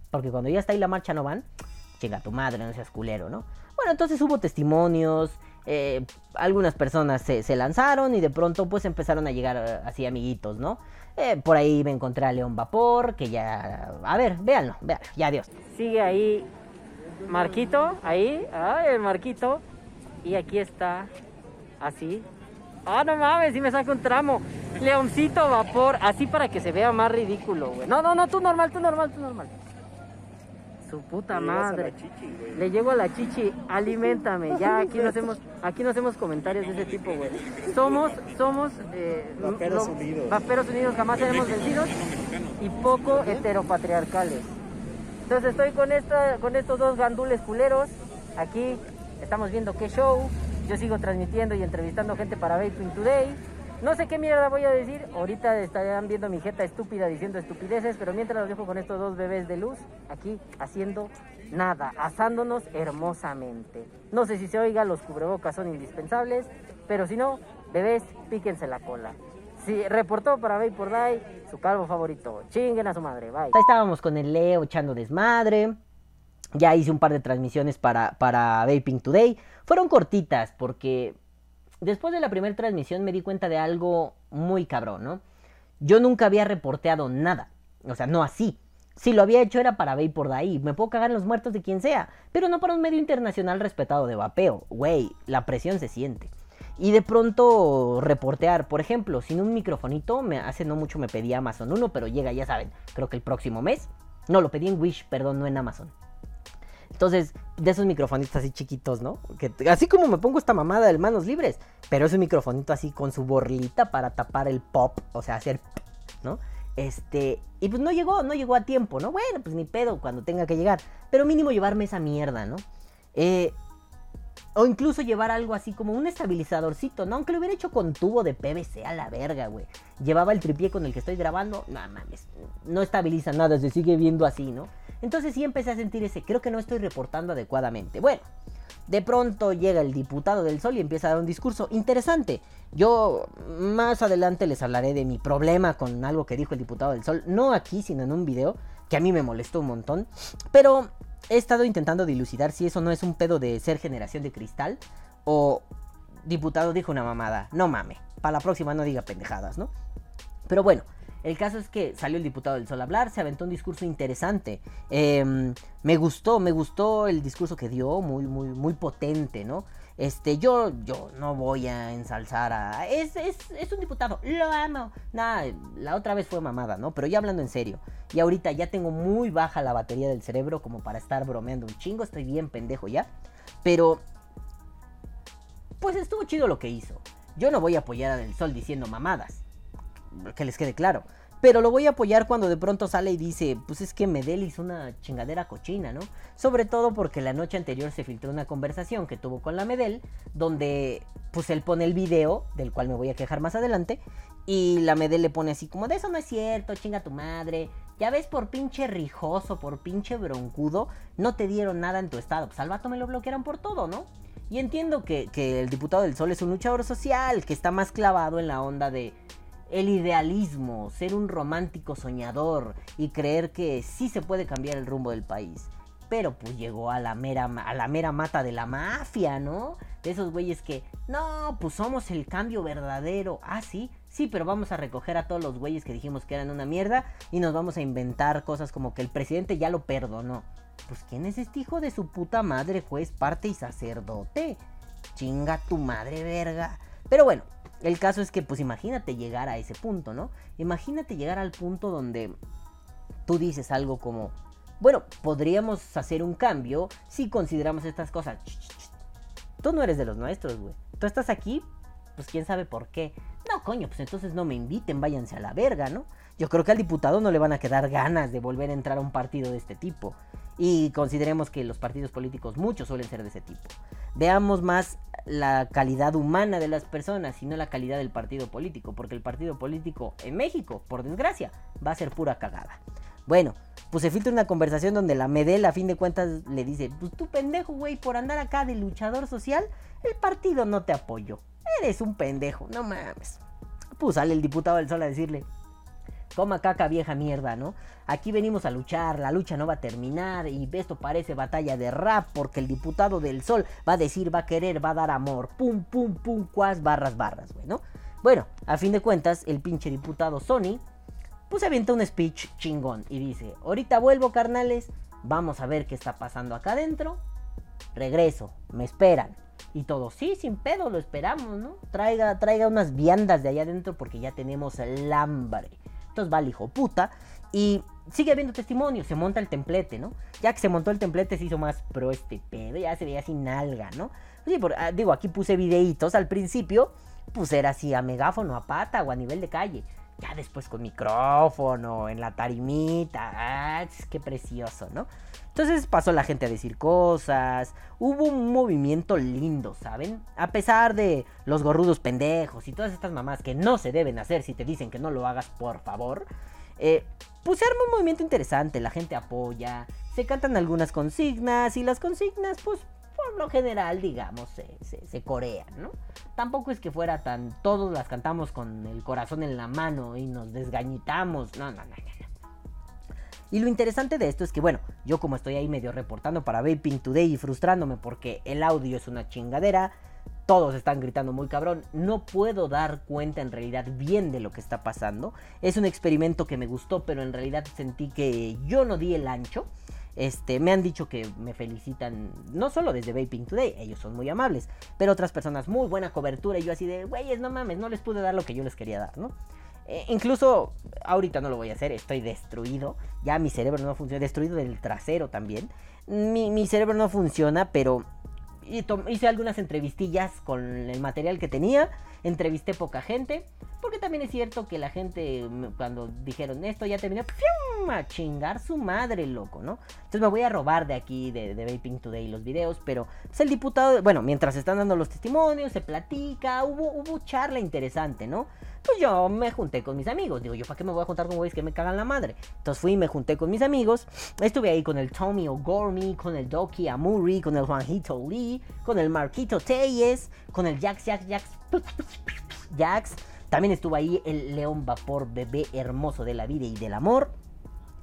Porque cuando ya está ahí la marcha no van, chinga tu madre, no seas culero, ¿no? Bueno, entonces hubo testimonios, eh, algunas personas se, se lanzaron y de pronto pues empezaron a llegar eh, así amiguitos, ¿no? Eh, por ahí me encontré a León Vapor, que ya... A ver, véanlo, véanlo, ya adiós. Sigue ahí Marquito, ahí, ay, el Marquito. Y aquí está, así. Ah, no mames, si me saca un tramo. Leoncito vapor, así para que se vea más ridículo, güey. No, no, no, tú normal, tú normal, tú normal. Su puta madre. Le llego a la chichi, alimentame. Ya aquí no hacemos, aquí no hacemos comentarios de ese tipo, güey. Somos, somos eh, Vaperos lo- unidos. Vaperos unidos, jamás seremos vencidos y poco heteropatriarcales. Entonces estoy con esta, con estos dos gandules culeros. Aquí estamos viendo qué show. Yo sigo transmitiendo y entrevistando gente para Vaping Today. No sé qué mierda voy a decir. Ahorita estarán viendo mi jeta estúpida diciendo estupideces, pero mientras los dejo con estos dos bebés de luz, aquí haciendo nada, asándonos hermosamente. No sé si se oiga, los cubrebocas son indispensables, pero si no, bebés, píquense la cola. Sí, reportó para Vapor Day, su calvo favorito. Chinguen a su madre, bye. Ahí estábamos con el Leo echando desmadre. Ya hice un par de transmisiones para, para Vaping Today. Fueron cortitas porque después de la primera transmisión me di cuenta de algo muy cabrón, ¿no? Yo nunca había reporteado nada. O sea, no así. Si lo había hecho era para Vapor Day. Me puedo cagar en los muertos de quien sea. Pero no para un medio internacional respetado de vapeo. Güey, la presión se siente. Y de pronto reportear, por ejemplo, sin un microfonito, me, hace no mucho me pedí Amazon 1, pero llega, ya saben, creo que el próximo mes. No, lo pedí en Wish, perdón, no en Amazon. Entonces, de esos microfonitos así chiquitos, ¿no? Así como me pongo esta mamada de manos libres, pero es un microfonito así con su borlita para tapar el pop, o sea, hacer, ¿no? Este, y pues no llegó, no llegó a tiempo, ¿no? Bueno, pues ni pedo cuando tenga que llegar, pero mínimo llevarme esa mierda, ¿no? Eh, o incluso llevar algo así como un estabilizadorcito, ¿no? Aunque lo hubiera hecho con tubo de PVC a la verga, güey. Llevaba el tripié con el que estoy grabando, no mames, no estabiliza nada, se sigue viendo así, ¿no? Entonces sí empecé a sentir ese, creo que no estoy reportando adecuadamente. Bueno, de pronto llega el diputado del Sol y empieza a dar un discurso interesante. Yo más adelante les hablaré de mi problema con algo que dijo el diputado del Sol, no aquí, sino en un video que a mí me molestó un montón. Pero he estado intentando dilucidar si eso no es un pedo de ser generación de cristal o diputado dijo una mamada. No mame, para la próxima no diga pendejadas, ¿no? Pero bueno, el caso es que salió el diputado del Sol a hablar, se aventó un discurso interesante. Eh, me gustó, me gustó el discurso que dio, muy, muy, muy potente, ¿no? Este, yo, yo no voy a ensalzar a. Es, es, es un diputado, lo amo. Nada, la otra vez fue mamada, ¿no? Pero ya hablando en serio. Y ahorita ya tengo muy baja la batería del cerebro como para estar bromeando un chingo. Estoy bien pendejo ya. Pero. Pues estuvo chido lo que hizo. Yo no voy a apoyar a Del Sol diciendo mamadas que les quede claro. Pero lo voy a apoyar cuando de pronto sale y dice, pues es que Medel hizo una chingadera cochina, ¿no? Sobre todo porque la noche anterior se filtró una conversación que tuvo con la Medel, donde pues él pone el video, del cual me voy a quejar más adelante, y la Medel le pone así como, de eso no es cierto, chinga tu madre, ya ves por pinche rijoso, por pinche broncudo, no te dieron nada en tu estado, pues al vato me lo bloquearon por todo, ¿no? Y entiendo que, que el diputado del Sol es un luchador social, que está más clavado en la onda de el idealismo, ser un romántico soñador y creer que sí se puede cambiar el rumbo del país. Pero pues llegó a la mera, a la mera mata de la mafia, ¿no? De esos güeyes que, no, pues somos el cambio verdadero. Ah, sí, sí, pero vamos a recoger a todos los güeyes que dijimos que eran una mierda y nos vamos a inventar cosas como que el presidente ya lo perdonó. Pues ¿quién es este hijo de su puta madre, juez, parte y sacerdote? Chinga tu madre, verga. Pero bueno, el caso es que pues imagínate llegar a ese punto, ¿no? Imagínate llegar al punto donde tú dices algo como, bueno, podríamos hacer un cambio si consideramos estas cosas. Tú no eres de los nuestros, güey. Tú estás aquí, pues quién sabe por qué. No, coño, pues entonces no me inviten, váyanse a la verga, ¿no? Yo creo que al diputado no le van a quedar ganas de volver a entrar a un partido de este tipo. Y consideremos que los partidos políticos, muchos suelen ser de ese tipo. Veamos más la calidad humana de las personas y no la calidad del partido político. Porque el partido político en México, por desgracia, va a ser pura cagada. Bueno, pues se filtra una conversación donde la Medel a fin de cuentas le dice, pues tú pendejo, güey, por andar acá de luchador social, el partido no te apoyó. Eres un pendejo, no mames. Pues sale el diputado del sol a decirle, toma caca vieja mierda, ¿no? Aquí venimos a luchar, la lucha no va a terminar y esto parece batalla de rap porque el diputado del sol va a decir, va a querer, va a dar amor, pum, pum, pum, cuas, barras, barras, güey, ¿no? Bueno, a fin de cuentas, el pinche diputado Sony pues avienta un speech chingón y dice, ahorita vuelvo carnales, vamos a ver qué está pasando acá adentro, regreso, me esperan. Y todo, sí, sin pedo, lo esperamos, ¿no? Traiga, traiga unas viandas de allá adentro porque ya tenemos el hambre. Va hijo puta y sigue habiendo testimonio, se monta el templete, ¿no? Ya que se montó el templete se hizo más pro este pedo, ya se veía sin nalga, ¿no? Sí, por, ah, digo, aquí puse videitos al principio, pues era así a megáfono, a pata o a nivel de calle. Ya después con micrófono, en la tarimita. ¡Ah, qué precioso, ¿no? Entonces pasó la gente a decir cosas. Hubo un movimiento lindo, ¿saben? A pesar de los gorrudos pendejos y todas estas mamás que no se deben hacer si te dicen que no lo hagas, por favor. Eh, pues arma un movimiento interesante, la gente apoya, se cantan algunas consignas y las consignas pues por lo general, digamos, se, corean, ¿no? Tampoco es que fuera tan, todos las cantamos con el corazón en la mano y nos desgañitamos, no, no, no, no. Y lo interesante de esto es que, bueno, yo como estoy ahí medio reportando para Vaping Today y frustrándome porque el audio es una chingadera, todos están gritando muy cabrón, no puedo dar cuenta en realidad bien de lo que está pasando. Es un experimento que me gustó, pero en realidad sentí que yo no di el ancho. Este, me han dicho que me felicitan, no solo desde Vaping Today, ellos son muy amables, pero otras personas, muy buena cobertura, y yo así de, güeyes, no mames, no les pude dar lo que yo les quería dar, ¿no? E, incluso ahorita no lo voy a hacer, estoy destruido, ya mi cerebro no funciona, destruido del trasero también. Mi, mi cerebro no funciona, pero hice algunas entrevistillas con el material que tenía, entrevisté poca gente, porque también es cierto que la gente cuando dijeron esto ya terminó, a chingar su madre, loco, ¿no? Entonces me voy a robar de aquí, de, de Vaping Today, los videos, pero pues el diputado, bueno, mientras están dando los testimonios, se platica, hubo, hubo charla interesante, ¿no? Pues yo me junté con mis amigos. Digo, ¿yo para qué me voy a juntar con güeyes que me cagan la madre? Entonces fui y me junté con mis amigos. Estuve ahí con el Tommy O'Gormy, con el Doki Amuri, con el Juanito Lee, con el Marquito Teyes, con el Jax, Jax, Jax, Jax. También estuvo ahí el León Vapor, bebé hermoso de la vida y del amor.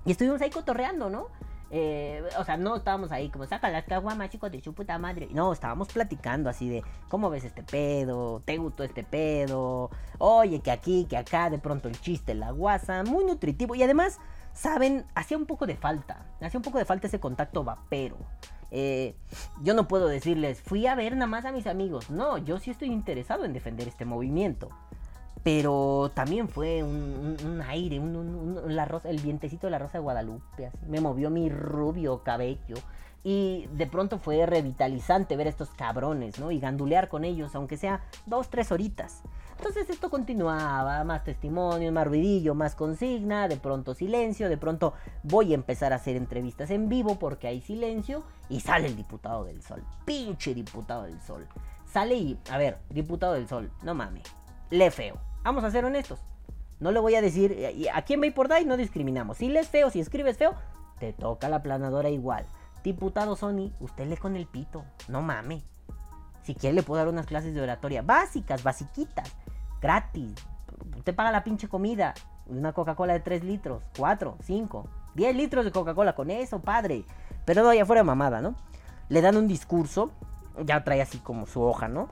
Y estuvimos ahí cotorreando, ¿no? Eh, o sea, no estábamos ahí como, saca las caguamas, chicos, de su puta madre. No, estábamos platicando así de, ¿cómo ves este pedo? ¿Te gustó este pedo? Oye, que aquí, que acá, de pronto el chiste, la guasa, muy nutritivo. Y además, saben, hacía un poco de falta, hacía un poco de falta ese contacto vapero. Eh, yo no puedo decirles, fui a ver nada más a mis amigos. No, yo sí estoy interesado en defender este movimiento pero también fue un, aire, un, el vientecito de la rosa de Guadalupe, me movió mi rubio cabello. Y de pronto fue revitalizante ver a estos cabrones, ¿no? Y gandulear con ellos, aunque sea dos, tres horitas. Entonces esto continuaba, más testimonios, más ruidillo, más consigna, de pronto silencio, de pronto voy a empezar a hacer entrevistas en vivo porque hay silencio y sale el diputado del sol, pinche diputado del sol. Sale y, a ver, diputado del sol, no mames, le feo. Vamos a ser honestos. No le voy a decir, eh, aquí en Vapor Die no discriminamos. Si lees feo, si escribes feo, te toca la planadora igual. Diputado Sony, usted lee con el pito. No mame. Si quiere le puedo dar unas clases de oratoria básicas, basiquitas, gratis. Usted paga la pinche comida. Una Coca-Cola de 3 litros, 4, 5, 10 litros de Coca-Cola con eso, padre. Pero no, ya fuera mamada, ¿no? Le dan un discurso, ya trae así como su hoja, ¿no?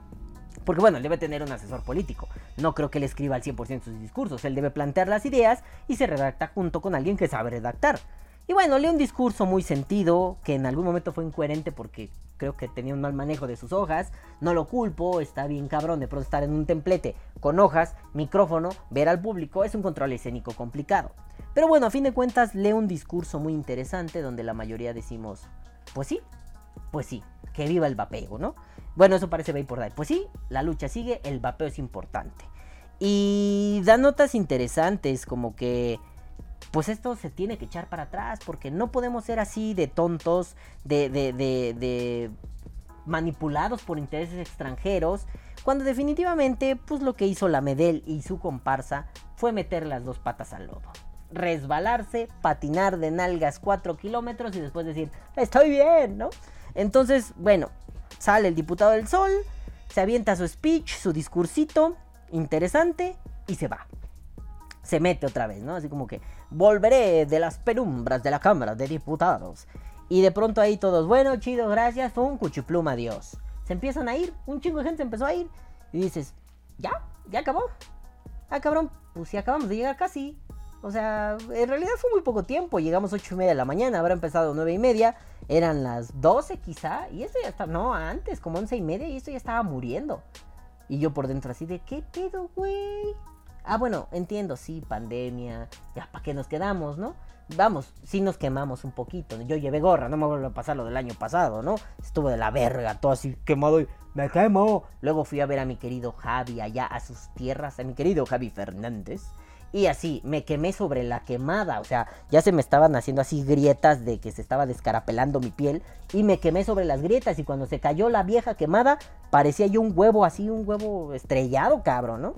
Porque bueno, él debe tener un asesor político. No creo que él escriba al 100% sus discursos. Él debe plantear las ideas y se redacta junto con alguien que sabe redactar. Y bueno, lee un discurso muy sentido, que en algún momento fue incoherente porque creo que tenía un mal manejo de sus hojas. No lo culpo, está bien cabrón de pronto estar en un templete con hojas, micrófono, ver al público, es un control escénico complicado. Pero bueno, a fin de cuentas lee un discurso muy interesante donde la mayoría decimos, pues sí, pues sí, que viva el vapeo, ¿no? Bueno, eso parece por Day. Pues sí, la lucha sigue, el vapeo es importante. Y da notas interesantes como que pues esto se tiene que echar para atrás porque no podemos ser así de tontos, de, de, de, manipulados por intereses extranjeros, cuando definitivamente pues lo que hizo la Medel y su comparsa fue meter las dos patas al lodo. Resbalarse, patinar de nalgas 4 kilómetros y después decir, estoy bien, ¿no? Entonces, bueno, sale el diputado del Sol, se avienta su speech, su discursito, interesante, y se va se mete otra vez, ¿no? Así como que volveré de las penumbras de la Cámara de Diputados. Y de pronto ahí todos, bueno, chido, gracias, fue un cuchipluma, adiós. Se empiezan a ir, un chingo de gente empezó a ir. Y dices, ¿ya? ¿Ya acabó? Ah, cabrón, pues si acabamos de llegar casi. O sea, en realidad fue muy poco tiempo. Llegamos 8 y media de la mañana, habrá empezado 9 y media. Eran las 12 quizá. Y esto ya está, no, antes, como 11 y media. Y esto ya estaba muriendo. Y yo por dentro así de, ¿qué pedo, güey? Ah, bueno, entiendo, sí, pandemia, ya para qué nos quedamos, ¿no? Vamos, sí nos quemamos un poquito. Yo llevé gorra, no me vuelvo a pasar lo del año pasado, ¿no? Estuve de la verga, todo así quemado y me quemo. Luego fui a ver a mi querido Javi allá a sus tierras, a mi querido Javi Fernández. Y así, me quemé sobre la quemada. O sea, ya se me estaban haciendo así grietas de que se estaba descarapelando mi piel. Y me quemé sobre las grietas. Y cuando se cayó la vieja quemada, parecía yo un huevo así, un huevo estrellado, cabrón, ¿no?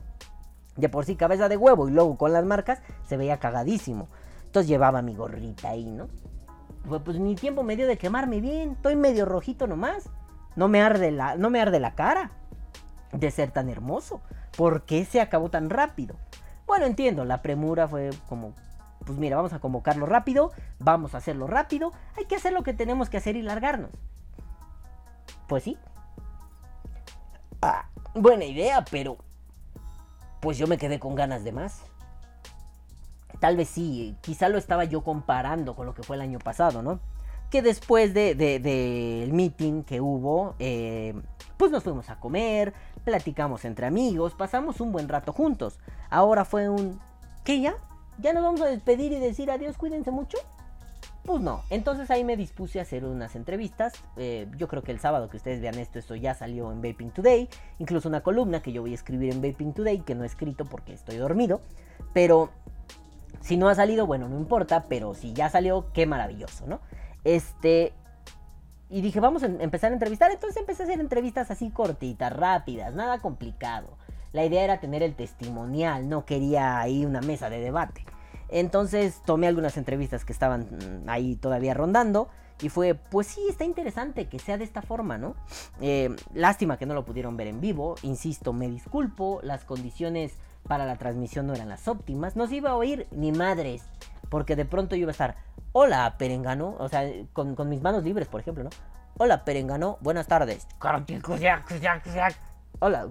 de por sí cabeza de huevo y luego con las marcas, se veía cagadísimo. Entonces llevaba mi gorrita ahí, ¿no? Pues, pues mi tiempo me dio de quemarme bien, estoy medio rojito nomás. No me arde la, no me arde la cara de ser tan hermoso. ¿Por qué se acabó tan rápido? Bueno, entiendo, la premura fue como, pues mira, vamos a convocarlo rápido, vamos a hacerlo rápido, hay que hacer lo que tenemos que hacer y largarnos. Pues sí. Ah, buena idea, pero pues yo me quedé con ganas de más. Tal vez sí, quizá lo estaba yo comparando con lo que fue el año pasado, ¿no? Que después del de, meeting que hubo, eh, pues nos fuimos a comer, platicamos entre amigos, pasamos un buen rato juntos. Ahora fue un... ¿Qué ya? ¿Ya nos vamos a despedir y decir adiós, cuídense mucho? Pues no, entonces ahí me dispuse a hacer unas entrevistas. Eh, yo creo que el sábado que ustedes vean esto, esto ya salió en Vaping Today. Incluso una columna que yo voy a escribir en Vaping Today, que no he escrito porque estoy dormido. Pero si no ha salido, bueno, no importa. Pero si ya salió, qué maravilloso, ¿no? Este. Y dije, vamos a empezar a entrevistar. Entonces empecé a hacer entrevistas así cortitas, rápidas, nada complicado. La idea era tener el testimonial, no quería ahí una mesa de debate. Entonces tomé algunas entrevistas que estaban mm, ahí todavía rondando. Y fue, pues sí, está interesante que sea de esta forma, ¿no? Eh, lástima que no lo pudieron ver en vivo. Insisto, me disculpo. Las condiciones para la transmisión no eran las óptimas. No se iba a oír ni madres. Porque de pronto yo iba a estar, hola Perengano. O sea, con, con mis manos libres, por ejemplo, ¿no? Hola Perengano, buenas tardes. Hola,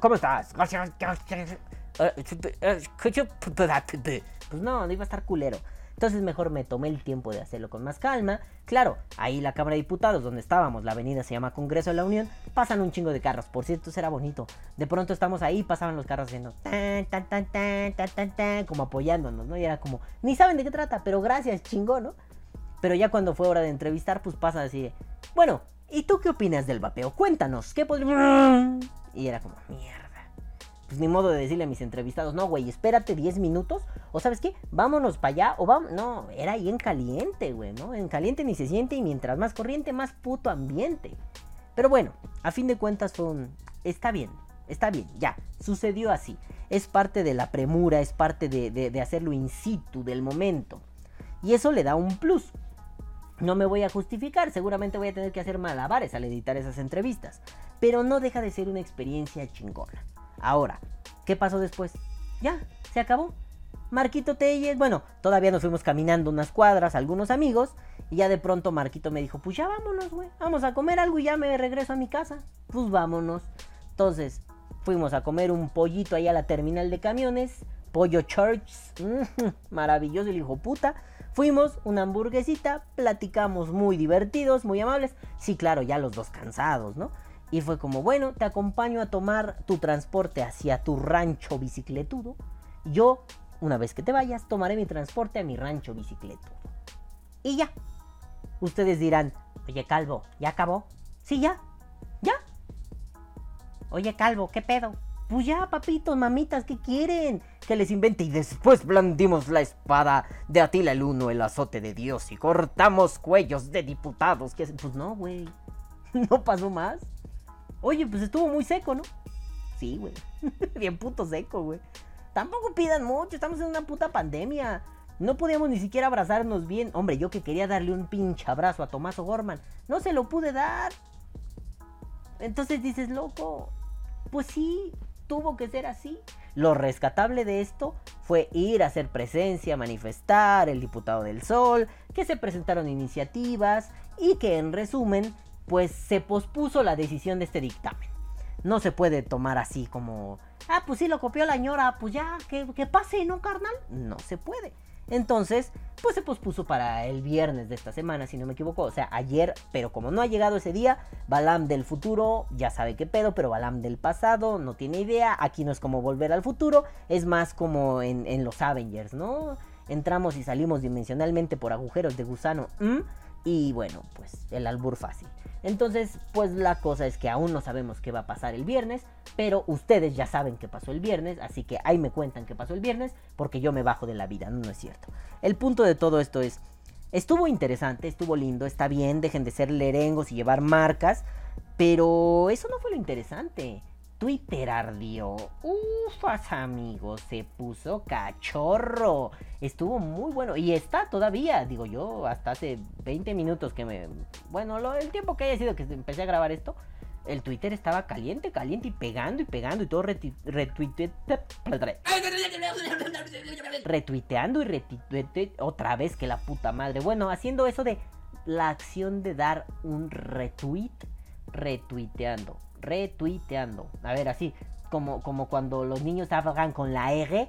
¿cómo estás? Pues no, no iba a estar culero. Entonces mejor me tomé el tiempo de hacerlo con más calma. Claro, ahí la Cámara de Diputados, donde estábamos, la avenida se llama Congreso de la Unión, pasan un chingo de carros. Por cierto, será bonito. De pronto estamos ahí, pasaban los carros haciendo tan, tan, tan, tan, tan, tan, tan, como apoyándonos, ¿no? Y era como, ni saben de qué trata, pero gracias, chingón, ¿no? Pero ya cuando fue hora de entrevistar, pues pasa así bueno, ¿y tú qué opinas del vapeo? Cuéntanos, ¿qué podemos...? Y era como, mierda pues ni modo de decirle a mis entrevistados, no, güey, espérate 10 minutos, o sabes qué, vámonos para allá, o vamos, no, era ahí en caliente, güey, ¿no? En caliente ni se siente y mientras más corriente, más puto ambiente. Pero bueno, a fin de cuentas fue un, está bien, está bien, ya, sucedió así. Es parte de la premura, es parte de, de hacerlo in situ, del momento. Y eso le da un plus. No me voy a justificar, seguramente voy a tener que hacer malabares al editar esas entrevistas. Pero no deja de ser una experiencia chingona. Ahora, ¿qué pasó después? Ya, se acabó. Marquito Telles, bueno, todavía nos fuimos caminando unas cuadras, algunos amigos, Y ya de pronto Marquito me dijo, pues ya vámonos, güey. Vamos a comer algo y ya me regreso a mi casa. Pues vámonos. Entonces, fuimos a comer un pollito ahí a la terminal de camiones. Pollo Church. maravilloso el hijo puta. Fuimos, una hamburguesita, platicamos muy divertidos, muy amables. Sí, claro, ya los dos cansados, ¿no? Y fue como, bueno, te acompaño a tomar tu transporte hacia tu rancho bicicletudo. Yo, una vez que te vayas, tomaré mi transporte a mi rancho bicicletudo. Y ya. Ustedes dirán, oye Calvo, ¿ya acabó? Sí, ya. ¿Ya? Oye Calvo, ¿qué pedo? Pues ya, papitos, mamitas, ¿qué quieren? Que les invente y después blandimos la espada de Atila el Uno, el azote de Dios, y cortamos cuellos de diputados. Pues no, güey. No pasó más. Oye, pues estuvo muy seco, ¿no? Sí, güey. Bien puto seco, güey. Tampoco pidan mucho, estamos en una puta pandemia. No podíamos ni siquiera abrazarnos bien. Hombre, yo que quería darle un pinche abrazo a Tomaso Gorman, no se lo pude dar. Entonces dices, loco, pues sí, tuvo que ser así. Lo rescatable de esto fue ir a hacer presencia, manifestar, el diputado del Sol, que se presentaron iniciativas y que en resumen, pues se pospuso la decisión de este dictamen. No se puede tomar así como, ah, pues sí lo copió la ñora, pues ya, que, que pase, ¿no, carnal? No se puede. Entonces, pues se pospuso para el viernes de esta semana, si no me equivoco. O sea, ayer, pero como no ha llegado ese día, Balam del futuro ya sabe qué pedo, pero Balam del pasado no tiene idea. Aquí no es como volver al futuro, es más como en, los Avengers, ¿no? Entramos y salimos dimensionalmente por agujeros de gusano. Y bueno, pues el albur fácil. Entonces, pues la cosa es que aún no sabemos qué va a pasar el viernes, pero ustedes ya saben qué pasó el viernes, así que ahí me cuentan qué pasó el viernes, porque yo me bajo de la vida, no, no es cierto. El punto de todo esto es, estuvo interesante, estuvo lindo, está bien, dejen de ser lerengos y llevar marcas, pero eso no fue lo interesante. Twitter ardió. Ufas, amigos, se puso cachorro. Estuvo muy bueno y está todavía, digo yo, hasta hace 20 minutos que me... Bueno, lo, el tiempo que haya sido que empecé a grabar esto, el Twitter estaba caliente, caliente y pegando y pegando y todo retuiteando y retuiteando otra vez que la puta madre. Bueno, haciendo eso de la acción de dar un retweet, retuiteando retuiteando. A ver, así, como, como cuando los niños hablan con la R.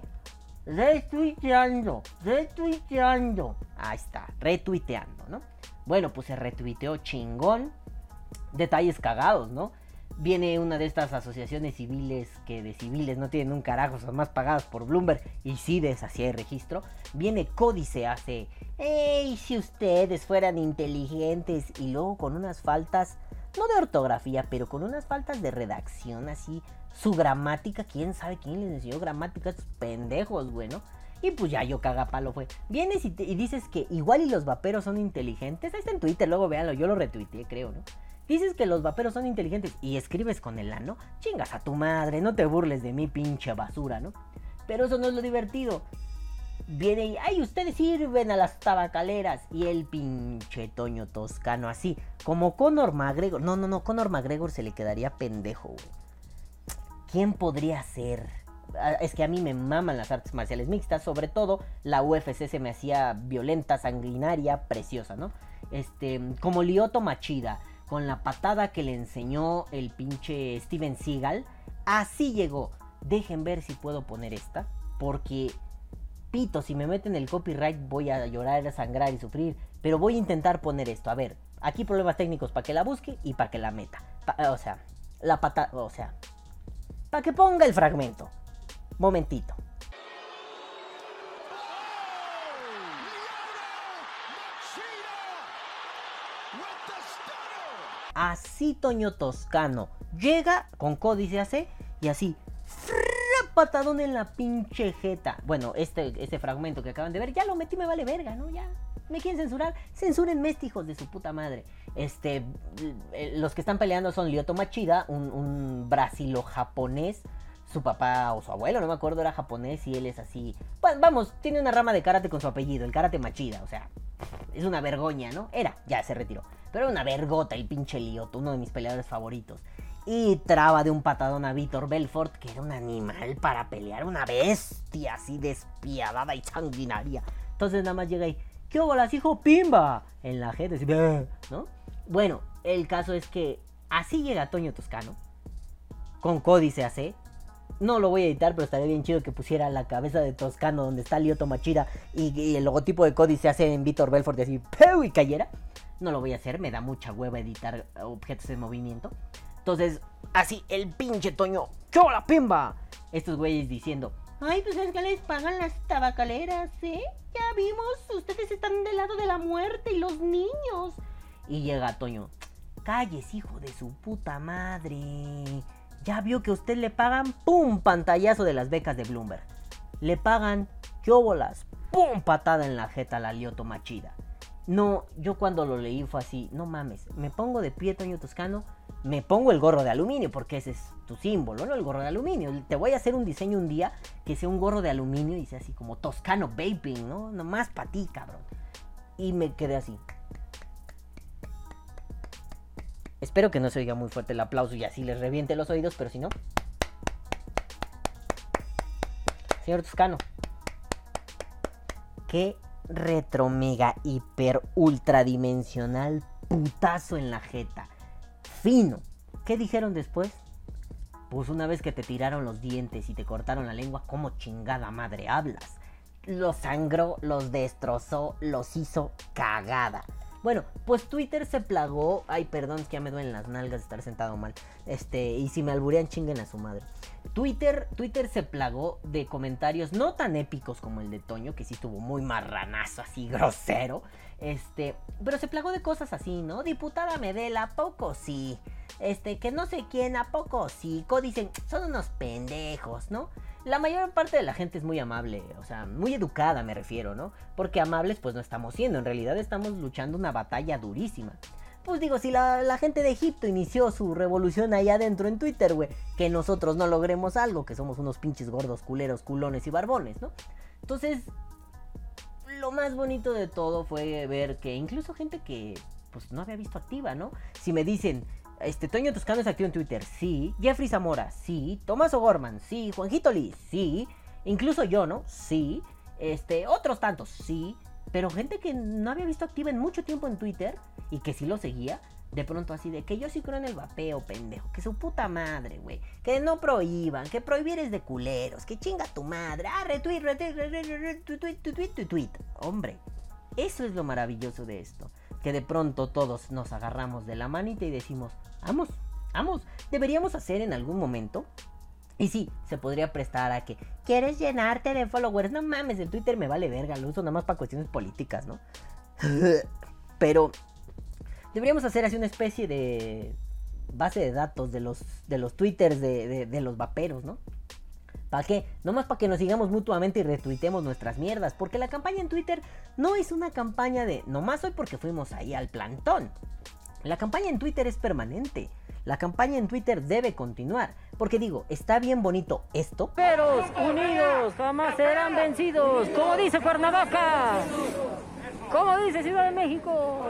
Retuiteando, retuiteando. Ahí está, retuiteando, ¿no? Bueno, pues se retuiteó chingón. Detalles cagados, ¿no? Viene una de estas asociaciones civiles que de civiles no tienen un carajo, son más pagadas por Bloomberg y sí deshacía el registro. Viene Códice, hace, ¡Ey! Si ustedes fueran inteligentes y luego con unas faltas no de ortografía, pero con unas faltas de redacción así, su gramática, quién sabe quién les enseñó gramática estos pendejos, bueno. Y pues ya yo cagapalo fue. Vienes y, dices que igual y los vaperos son inteligentes. Ahí está en Twitter, luego véanlo, yo lo retuiteé, creo, ¿no? Dices que los vaperos son inteligentes y escribes con el ano. Chingas a tu madre, no te burles de mi pinche basura, ¿no? Pero eso no es lo divertido viene y, ay, ustedes sirven a las tabacaleras. Y el pinche Toño Toscano, así, como Conor McGregor. No, no, no, Conor McGregor se le quedaría pendejo, güey. ¿Quién podría ser? Ah, es que a mí me maman las artes marciales mixtas, sobre todo la UFC se me hacía violenta, sanguinaria, preciosa, ¿no? Este, como Lioto Machida, con la patada que le enseñó el pinche Steven Seagal, así llegó. Dejen ver si puedo poner esta, porque si me meten el copyright voy a llorar, a sangrar y sufrir. Pero voy a intentar poner esto. A ver, aquí problemas técnicos para que la busque y para que la meta. o sea, la pata... O sea, para que ponga el fragmento. Momentito. Así Toño Toscano llega con códice AC y así patadón en la pinche jeta. Bueno, este, este fragmento que acaban de ver, ya lo metí, me vale verga, ¿no? Ya. ¿Me quieren censurar? Censuren este hijos de su puta madre. Este, eh, los que están peleando son Lyoto Machida, un, brasilo-japonés. Su papá o su abuelo, no me acuerdo, era japonés y él es así. Pues vamos, tiene una rama de karate con su apellido, el karate Machida, o sea, es una vergoña, ¿no? Era, ya se retiró. Pero era una vergota el pinche Lyoto, uno de mis peleadores favoritos y traba de un patadón a Víctor Belfort, que era un animal para pelear, una bestia así despiadada y sanguinaria. Entonces nada más llega y, ¿qué bolas, hijo? ¡Pimba! En la gente, ¿no? Bueno, el caso es que así llega Toño Toscano, con códice AC. No lo voy a editar, pero estaría bien chido que pusiera la cabeza de Toscano donde está Lioto Machida y, y el logotipo de códice AC en Víctor Belfort y así, ¡peu! y cayera. No lo voy a hacer, me da mucha hueva editar objetos en movimiento. Entonces, así, el pinche Toño, ¡qué la pimba! Estos güeyes diciendo, ay, pues es que les pagan las tabacaleras, ¿eh? Ya vimos, ustedes están del lado de la muerte y los niños. Y llega Toño, calles, hijo de su puta madre. Ya vio que a usted le pagan, ¡pum! Pantallazo de las becas de Bloomberg. Le pagan, ¿qué? ¡Pum! Patada en la jeta la Lioto Machida. No, yo cuando lo leí fue así, no mames, me pongo de pie Toño Toscano, me pongo el gorro de aluminio, porque ese es tu símbolo, ¿no? El gorro de aluminio. Te voy a hacer un diseño un día que sea un gorro de aluminio y sea así como Toscano Vaping, ¿no? Nomás para ti, cabrón. Y me quedé así. Espero que no se oiga muy fuerte el aplauso y así les reviente los oídos, pero si no. Señor Toscano. Qué retro mega hiper ultra dimensional putazo en la jeta. Fino. ¿Qué dijeron después? Pues una vez que te tiraron los dientes y te cortaron la lengua, ¿cómo chingada madre hablas? Los sangró, los destrozó, los hizo cagada. Bueno, pues Twitter se plagó. Ay, perdón, es que ya me duelen las nalgas de estar sentado mal. Este, y si me alburean, chinguen a su madre. Twitter, Twitter se plagó de comentarios no tan épicos como el de Toño, que sí estuvo muy marranazo, así grosero. Este, pero se plagó de cosas así, ¿no? Diputada Medela, ¿a poco sí? Este, que no sé quién, ¿a poco sí? Co dicen, son unos pendejos, ¿no? La mayor parte de la gente es muy amable, o sea, muy educada me refiero, ¿no? Porque amables pues no estamos siendo, en realidad estamos luchando una batalla durísima. Pues digo, si la, gente de Egipto inició su revolución ahí adentro en Twitter, güey, que nosotros no logremos algo, que somos unos pinches gordos, culeros, culones y barbones, ¿no? Entonces, lo más bonito de todo fue ver que incluso gente que pues no había visto activa, ¿no? Si me dicen, este Toño Toscano es activo en Twitter, sí. Jeffrey Zamora, sí. Tomás O'Gorman, sí. Juanjito Lee, sí. Incluso yo, ¿no? Sí. Este, otros tantos, sí. Pero gente que no había visto activa en mucho tiempo en Twitter y que sí lo seguía, de pronto así de que yo sí creo en el vapeo, pendejo. Que su puta madre, güey. Que no prohíban, que prohibir es de culeros. Que chinga tu madre. Ah, retweet, retweet, retweet, retweet, retweet, retweet. Hombre, eso es lo maravilloso de esto. Que de pronto todos nos agarramos de la manita y decimos, vamos, vamos, deberíamos hacer en algún momento. Y sí, se podría prestar a que quieres llenarte de followers. No mames, el Twitter me vale verga, lo uso nada más para cuestiones políticas, ¿no? Pero deberíamos hacer así una especie de base de datos de los, de los twitters de, de, de los vaperos, ¿no? ¿Para qué? Nomás para que nos sigamos mutuamente y retuitemos nuestras mierdas. Porque la campaña en Twitter no es una campaña de nomás hoy porque fuimos ahí al plantón. La campaña en Twitter es permanente. La campaña en Twitter debe continuar. Porque digo, está bien bonito esto. Pero unidos jamás serán vencidos. Como dice Cuernavaca. Como dice Ciudad de México.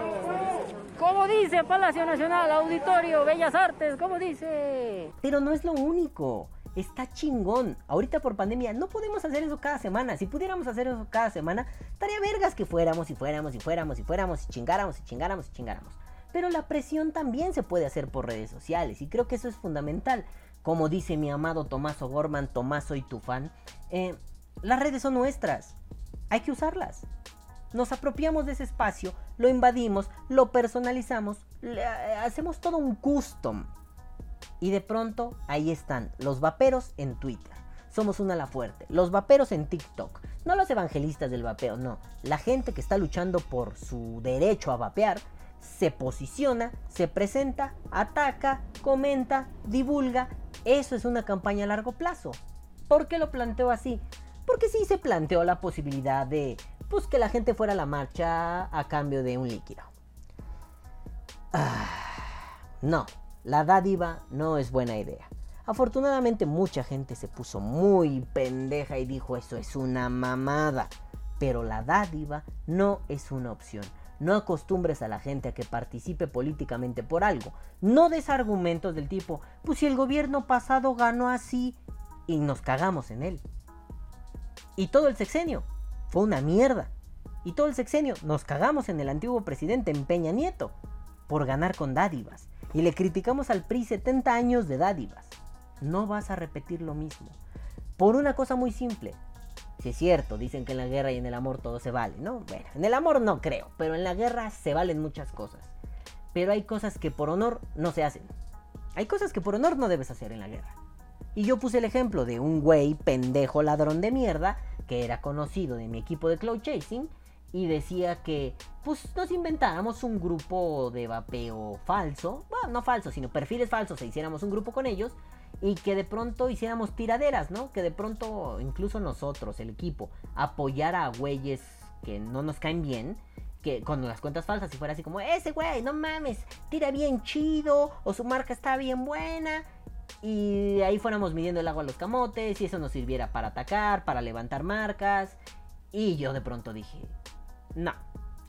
Como dice Palacio Nacional, Auditorio, Bellas Artes. Como dice. Pero no es lo único. Está chingón. Ahorita por pandemia no podemos hacer eso cada semana. Si pudiéramos hacer eso cada semana, estaría vergas que fuéramos y fuéramos y fuéramos y fuéramos y chingáramos y chingáramos y chingáramos. Pero la presión también se puede hacer por redes sociales y creo que eso es fundamental. Como dice mi amado Tomás O'Gorman, Tomás soy tu fan, eh, las redes son nuestras. Hay que usarlas. Nos apropiamos de ese espacio, lo invadimos, lo personalizamos, le, eh, hacemos todo un custom. Y de pronto ahí están los vaperos en Twitter. Somos una la fuerte. Los vaperos en TikTok. No los evangelistas del vapeo, no. La gente que está luchando por su derecho a vapear se posiciona, se presenta, ataca, comenta, divulga. Eso es una campaña a largo plazo. ¿Por qué lo planteo así? Porque sí se planteó la posibilidad de pues que la gente fuera a la marcha a cambio de un líquido. Ah, no, la dádiva no es buena idea. Afortunadamente mucha gente se puso muy pendeja y dijo eso es una mamada. Pero la dádiva no es una opción. No acostumbres a la gente a que participe políticamente por algo. No des argumentos del tipo, pues si el gobierno pasado ganó así y nos cagamos en él. Y todo el sexenio fue una mierda. y todo el sexenio nos cagamos en el antiguo presidente en Peña Nieto por ganar con dádivas y le criticamos al PRI 70 años de dádivas. No vas a repetir lo mismo. Por una cosa muy simple. Si es cierto, dicen que en la guerra y en el amor todo se vale, ¿no? Bueno, en el amor no creo, pero en la guerra se valen muchas cosas. Pero hay cosas que por honor no se hacen. Hay cosas que por honor no debes hacer en la guerra. Y yo puse el ejemplo de un güey pendejo ladrón de mierda que era conocido de mi equipo de cloud chasing y decía que pues nos inventáramos un grupo de vapeo falso, bueno, no falso, sino perfiles falsos, e hiciéramos un grupo con ellos y que de pronto hiciéramos tiraderas, ¿no? Que de pronto incluso nosotros, el equipo, apoyara a güeyes que no nos caen bien, que con las cuentas falsas, si fuera así como, ese güey, no mames, tira bien chido, o su marca está bien buena, y ahí fuéramos midiendo el agua a los camotes, y eso nos sirviera para atacar, para levantar marcas, y yo de pronto dije, no,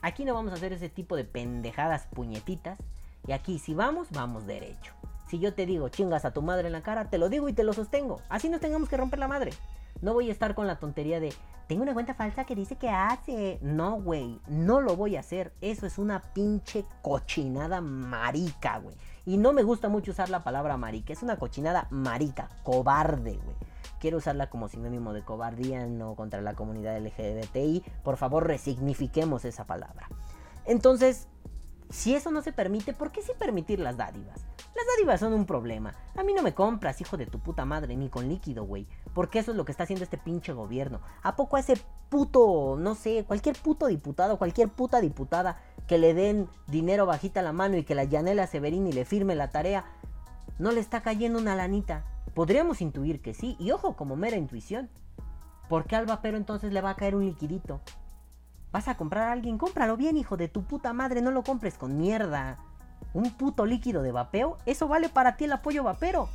aquí no vamos a hacer ese tipo de pendejadas puñetitas, y aquí si vamos, vamos derecho. Si yo te digo chingas a tu madre en la cara, te lo digo y te lo sostengo. Así no tengamos que romper la madre. No voy a estar con la tontería de, tengo una cuenta falsa que dice que hace. No, güey, no lo voy a hacer. Eso es una pinche cochinada marica, güey. Y no me gusta mucho usar la palabra marica. Es una cochinada marica, cobarde, güey. Quiero usarla como sinónimo de cobardía, no contra la comunidad LGBTI. Por favor, resignifiquemos esa palabra. Entonces, si eso no se permite, ¿por qué sí permitir las dádivas? Las dádivas son un problema. A mí no me compras, hijo de tu puta madre, ni con líquido, güey. Porque eso es lo que está haciendo este pinche gobierno. ¿A poco a ese puto, no sé, cualquier puto diputado, cualquier puta diputada que le den dinero bajita a la mano y que la Yanela Severini le firme la tarea, no le está cayendo una lanita? Podríamos intuir que sí, y ojo, como mera intuición. ¿Por qué al vapero entonces le va a caer un liquidito? ¿Vas a comprar a alguien? Cómpralo bien, hijo de tu puta madre, no lo compres con mierda. Un puto líquido de vapeo, eso vale para ti el apoyo vapero.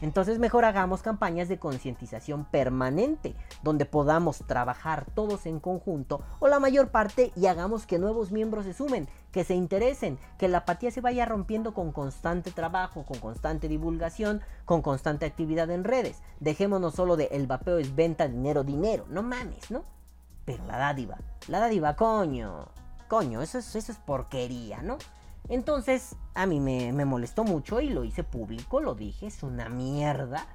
Entonces mejor hagamos campañas de concientización permanente, donde podamos trabajar todos en conjunto o la mayor parte y hagamos que nuevos miembros se sumen, que se interesen, que la apatía se vaya rompiendo con constante trabajo, con constante divulgación, con constante actividad en redes. Dejémonos solo de el vapeo es venta, dinero, dinero, no mames, ¿no? Pero la dádiva, la dádiva, coño. Coño, eso es, eso es porquería, ¿no? Entonces, a mí me, molestó mucho y lo hice público, lo dije, es una mierda.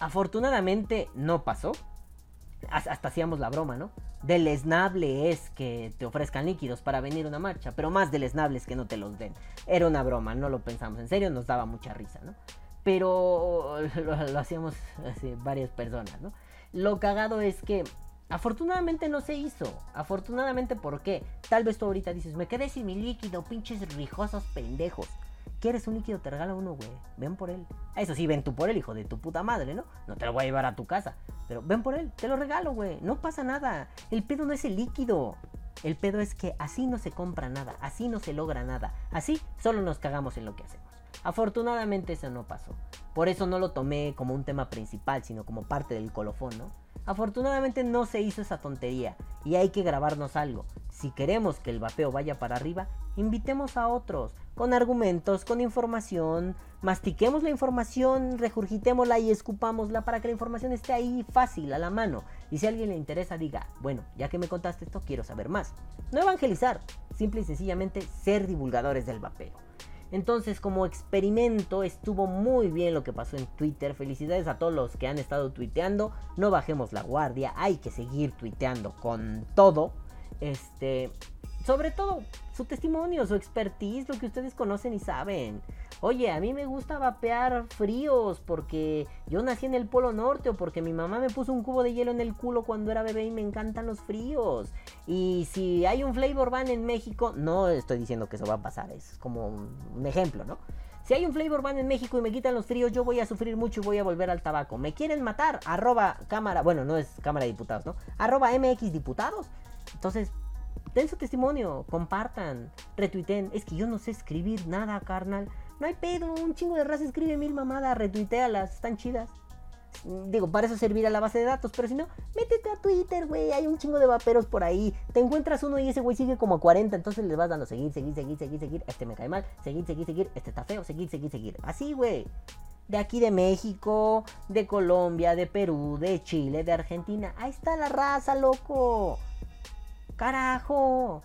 Afortunadamente no pasó. Hasta hacíamos la broma, ¿no? Deleznable es que te ofrezcan líquidos para venir a una marcha, pero más deleznable es que no te los den. Era una broma, no lo pensamos en serio, nos daba mucha risa, ¿no? Pero lo, hacíamos así, varias personas, ¿no? Lo cagado es que Afortunadamente no se hizo. Afortunadamente, ¿por qué? Tal vez tú ahorita dices, me quedé sin mi líquido, pinches rijosos pendejos. ¿Quieres un líquido? Te regala uno, güey. Ven por él. Eso sí, ven tú por él, hijo de tu puta madre, ¿no? No te lo voy a llevar a tu casa. Pero ven por él, te lo regalo, güey. No pasa nada. El pedo no es el líquido. El pedo es que así no se compra nada, así no se logra nada. Así solo nos cagamos en lo que hacemos. Afortunadamente eso no pasó. Por eso no lo tomé como un tema principal, sino como parte del colofón, ¿no? Afortunadamente no se hizo esa tontería y hay que grabarnos algo. Si queremos que el vapeo vaya para arriba, invitemos a otros, con argumentos, con información, mastiquemos la información, regurgitémosla y escupámosla para que la información esté ahí fácil, a la mano. Y si a alguien le interesa, diga, bueno, ya que me contaste esto, quiero saber más. No evangelizar, simple y sencillamente ser divulgadores del vapeo. Entonces, como experimento, estuvo muy bien lo que pasó en Twitter. Felicidades a todos los que han estado tuiteando. No bajemos la guardia, hay que seguir tuiteando con todo. Este, sobre todo su testimonio, su expertise, lo que ustedes conocen y saben. Oye, a mí me gusta vapear fríos porque yo nací en el Polo Norte o porque mi mamá me puso un cubo de hielo en el culo cuando era bebé y me encantan los fríos. Y si hay un flavor ban en México, no estoy diciendo que eso va a pasar, es como un ejemplo, ¿no? Si hay un flavor ban en México y me quitan los fríos, yo voy a sufrir mucho y voy a volver al tabaco. ¿Me quieren matar? Arroba cámara, bueno, no es cámara de diputados, ¿no? Arroba MX diputados. Entonces, den su testimonio, compartan, retuiten. Es que yo no sé escribir nada, carnal. No hay pedo, un chingo de raza escribe mil mamadas, retuitealas, están chidas. Digo, para eso servirá la base de datos, pero si no, métete a Twitter, güey, hay un chingo de vaperos por ahí. Te encuentras uno y ese güey sigue como a 40, entonces le vas dando seguir, seguir, seguir, seguir, seguir. Este me cae mal, seguir, seguir, seguir. Este está feo, seguir, seguir, seguir. Así, güey. De aquí de México, de Colombia, de Perú, de Chile, de Argentina. Ahí está la raza, loco. Carajo.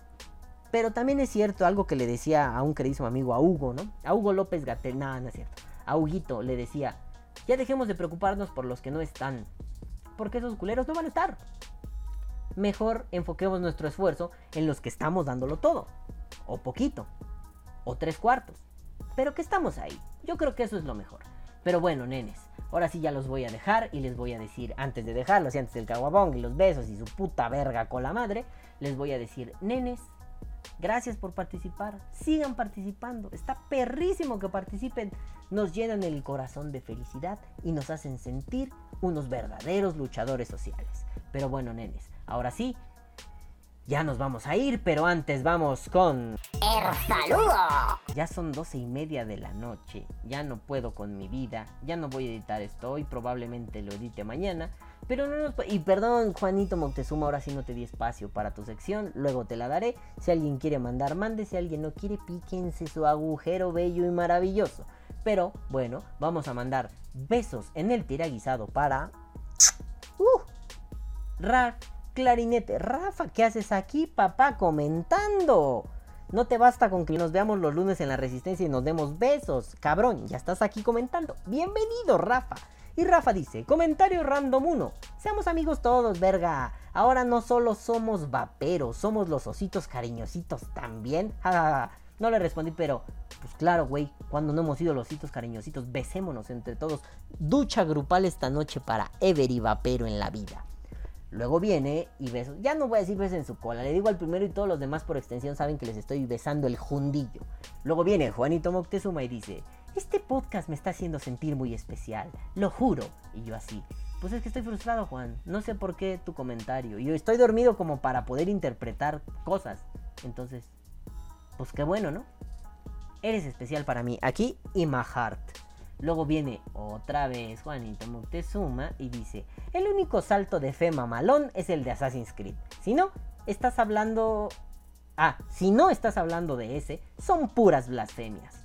Pero también es cierto algo que le decía a un queridísimo amigo, a Hugo, ¿no? A Hugo López Gatel, nada, no es cierto. A Huguito le decía, ya dejemos de preocuparnos por los que no están. Porque esos culeros no van a estar. Mejor enfoquemos nuestro esfuerzo en los que estamos dándolo todo. O poquito. O tres cuartos. Pero que estamos ahí. Yo creo que eso es lo mejor. Pero bueno, nenes. Ahora sí ya los voy a dejar y les voy a decir, antes de dejarlos y antes del caguabong y los besos y su puta verga con la madre, les voy a decir, nenes, gracias por participar, sigan participando, está perrísimo que participen, nos llenan el corazón de felicidad y nos hacen sentir unos verdaderos luchadores sociales. Pero bueno, nenes, ahora sí, ya nos vamos a ir, pero antes vamos con... El saludo. Ya son doce y media de la noche, ya no puedo con mi vida, ya no voy a editar esto hoy, probablemente lo edite mañana, pero no nos... Y perdón, Juanito Moctezuma, ahora sí no te di espacio para tu sección, luego te la daré, si alguien quiere mandar, mande, si alguien no quiere, píquense su agujero bello y maravilloso. Pero bueno, vamos a mandar besos en el tiraguisado para... Uh, Raf, clarinete. Rafa, ¿qué haces aquí, papá? Comentando. No te basta con que nos veamos los lunes en la Resistencia y nos demos besos. Cabrón, ya estás aquí comentando. Bienvenido, Rafa. Y Rafa dice, comentario random 1. Seamos amigos todos, verga. Ahora no solo somos vaperos, somos los ositos cariñositos también. No le respondí, pero pues claro, güey, cuando no hemos sido los ositos cariñositos, besémonos entre todos. Ducha grupal esta noche para Ever y Vapero en la vida. Luego viene y beso. Ya no voy a decir besos en su cola. Le digo al primero y todos los demás por extensión saben que les estoy besando el jundillo. Luego viene Juanito Moctezuma y dice: Este podcast me está haciendo sentir muy especial. Lo juro. Y yo así. Pues es que estoy frustrado, Juan. No sé por qué tu comentario. Yo estoy dormido como para poder interpretar cosas. Entonces, pues qué bueno, ¿no? Eres especial para mí. Aquí y. Luego viene otra vez Juanito Moctezuma y dice, el único salto de fe mamalón es el de Assassin's Creed. Si no, estás hablando... Ah, si no estás hablando de ese, son puras blasfemias.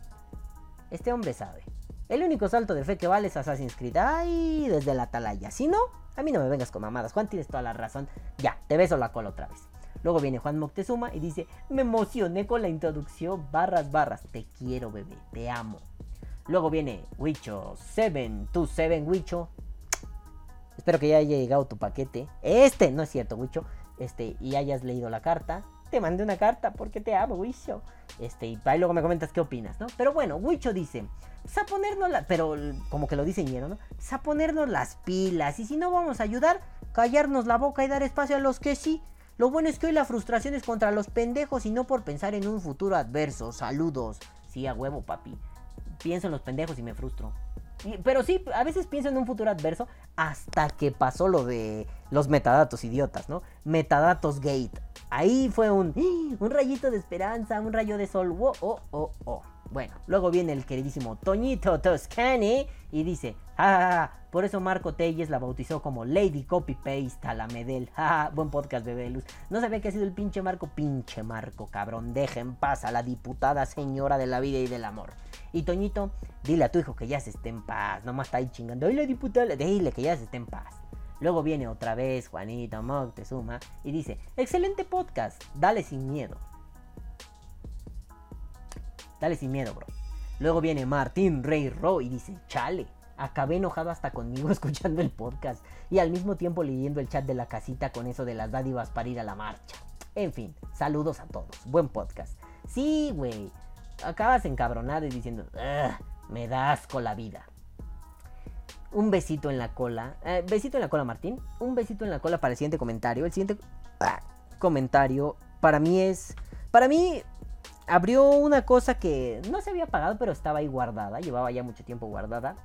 Este hombre sabe. El único salto de fe que vale es Assassin's Creed. Ay, desde la atalaya. Si no, a mí no me vengas con mamadas. Juan, tienes toda la razón. Ya, te beso la cola otra vez. Luego viene Juan Moctezuma y dice, me emocioné con la introducción, barras, barras. Te quiero, bebé, te amo. Luego viene Wicho 7, tú 7 Wicho. Espero que ya haya llegado tu paquete. Este, no es cierto, Wicho. Este, y hayas leído la carta. Te mandé una carta porque te amo, Wicho. Este, y ahí luego me comentas qué opinas, ¿no? Pero bueno, Wicho dice, pues a ponernos la... Pero como que lo dice Ñero, ¿no? Pues a ponernos las pilas. Y si no vamos a ayudar, callarnos la boca y dar espacio a los que sí. Lo bueno es que hoy la frustración es contra los pendejos y no por pensar en un futuro adverso. Saludos. Sí, a huevo, papi pienso en los pendejos y me frustro. Y- pero sí, a veces pienso en un futuro adverso hasta que pasó lo de los metadatos idiotas, ¿no? Metadatos gate. Ahí fue un, un rayito de esperanza, un rayo de sol. Wo- oh, oh, oh. Bueno, luego viene el queridísimo Toñito Toscani y dice, "Ja, ja, ja, por eso Marco Telles la bautizó como Lady Copy Paste a la Medel. Buen podcast, bebé luz. No sabía que ha sido el pinche Marco, pinche Marco, cabrón. Deja en paz a la diputada señora de la vida y del amor. Y Toñito, dile a tu hijo que ya se esté en paz. Nomás está ahí chingando. La diputada, dile que ya se esté en paz. Luego viene otra vez Juanito Moctezuma y dice, excelente podcast, dale sin miedo. Dale sin miedo, bro. Luego viene Martín Rey Ro y dice, chale, acabé enojado hasta conmigo escuchando el podcast y al mismo tiempo leyendo el chat de la casita con eso de las dádivas para ir a la marcha. En fin, saludos a todos, buen podcast. Sí, güey, acabas encabronado y diciendo, "Ugh, me da asco la vida. Un besito en la cola. Eh, besito en la cola, Martín. Un besito en la cola para el siguiente comentario. El siguiente ah, comentario para mí es... Para mí abrió una cosa que no se había pagado, pero estaba ahí guardada. Llevaba ya mucho tiempo guardada.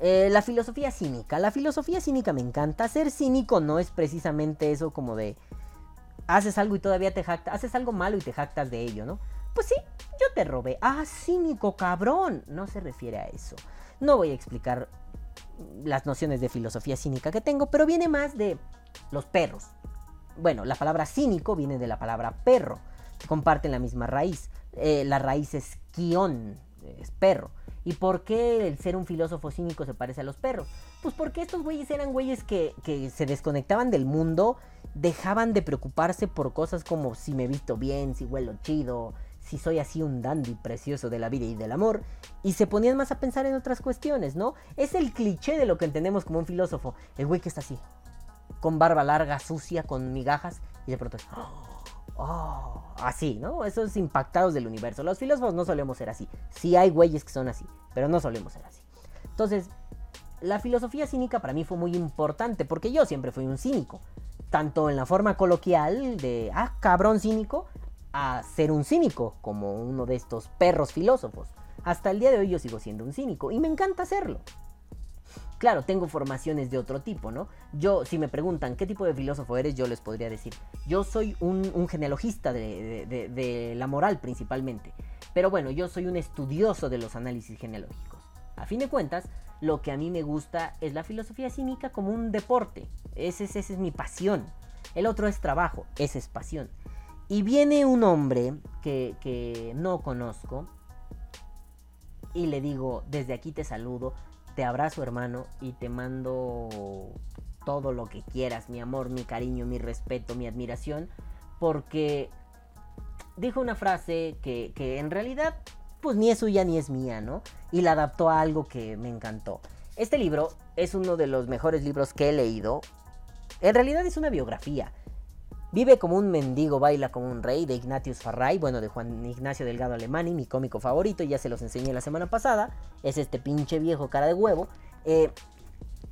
Eh, la filosofía cínica. La filosofía cínica me encanta. Ser cínico no es precisamente eso como de... Haces algo y todavía te jactas. Haces algo malo y te jactas de ello, ¿no? Pues sí, yo te robé. Ah, cínico, cabrón. No se refiere a eso. No voy a explicar las nociones de filosofía cínica que tengo, pero viene más de los perros. Bueno, la palabra cínico viene de la palabra perro. Comparten la misma raíz. Eh, la raíz es quión, es perro. ¿Y por qué el ser un filósofo cínico se parece a los perros? Pues porque estos güeyes eran güeyes que, que se desconectaban del mundo dejaban de preocuparse por cosas como si me visto bien, si huelo chido, si soy así un dandy precioso de la vida y del amor, y se ponían más a pensar en otras cuestiones, ¿no? Es el cliché de lo que entendemos como un filósofo, el güey que está así, con barba larga, sucia, con migajas, y de pronto es, oh, así, ¿no? Esos impactados del universo. Los filósofos no solemos ser así. Sí hay güeyes que son así, pero no solemos ser así. Entonces, la filosofía cínica para mí fue muy importante, porque yo siempre fui un cínico. Tanto en la forma coloquial de, ah, cabrón cínico, a ser un cínico, como uno de estos perros filósofos. Hasta el día de hoy yo sigo siendo un cínico y me encanta hacerlo. Claro, tengo formaciones de otro tipo, ¿no? Yo, si me preguntan qué tipo de filósofo eres, yo les podría decir, yo soy un, genealogista de, la moral principalmente. Pero bueno, yo soy un estudioso de los análisis genealógicos. A fin de cuentas, lo que a mí me gusta es la filosofía cínica como un deporte. Ese, ese es mi pasión. El otro es trabajo, esa es pasión. Y viene un hombre que, que no conozco y le digo, desde aquí te saludo, te abrazo hermano y te mando todo lo que quieras, mi amor, mi cariño, mi respeto, mi admiración, porque dijo una frase que, que en realidad pues ni es suya ni es mía, ¿no? Y la adaptó a algo que me encantó. Este libro es uno de los mejores libros que he leído. En realidad es una biografía. Vive como un mendigo, baila como un rey de Ignatius Farray, bueno, de Juan Ignacio Delgado Alemani, mi cómico favorito, ya se los enseñé la semana pasada. Es este pinche viejo cara de huevo. Eh,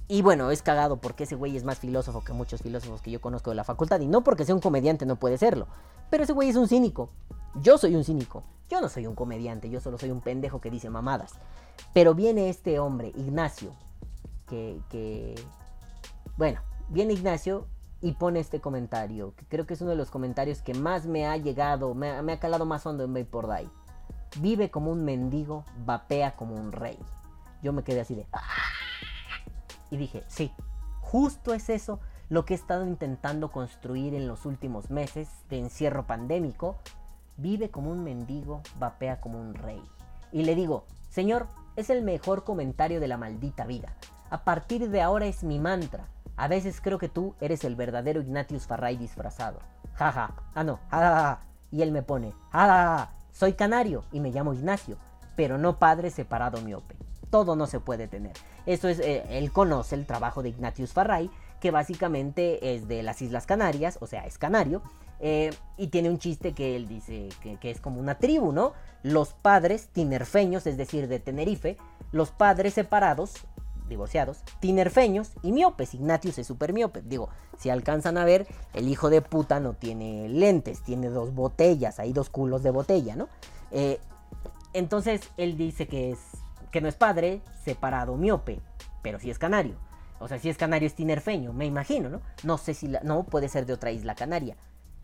y bueno, es cagado porque ese güey es más filósofo que muchos filósofos que yo conozco de la facultad. Y no porque sea un comediante, no puede serlo. Pero ese güey es un cínico. Yo soy un cínico. Yo no soy un comediante, yo solo soy un pendejo que dice mamadas. Pero viene este hombre, Ignacio, que, que... Bueno, viene Ignacio y pone este comentario, que creo que es uno de los comentarios que más me ha llegado, me, ha calado más hondo en Vapor Vive como un mendigo, vapea como un rey. Yo me quedé así de... Ah". Y dije, sí, justo es eso lo que he estado intentando construir en los últimos meses de encierro pandémico. Vive como un mendigo, vapea como un rey. Y le digo, Señor, es el mejor comentario de la maldita vida. A partir de ahora es mi mantra. A veces creo que tú eres el verdadero Ignatius Farray disfrazado. Jaja. Ah, no. Ja, Y él me pone. Ja, Soy canario y me llamo Ignacio. Pero no padre separado miope. Todo no se puede tener. Eso es, eh, él conoce el trabajo de Ignatius Farray, que básicamente es de las Islas Canarias, o sea, es canario. Eh, y tiene un chiste que él dice que, que, es como una tribu, ¿no? Los padres tinerfeños, es decir, de Tenerife, los padres separados divorciados, tinerfeños y miopes. Ignatius es super miope. Digo, si alcanzan a ver, el hijo de puta no tiene lentes, tiene dos botellas, hay dos culos de botella, ¿no? Eh, entonces él dice que, es, que no es padre, separado miope, pero sí es canario. O sea, si es canario es tinerfeño, me imagino, ¿no? No sé si la, no puede ser de otra isla canaria.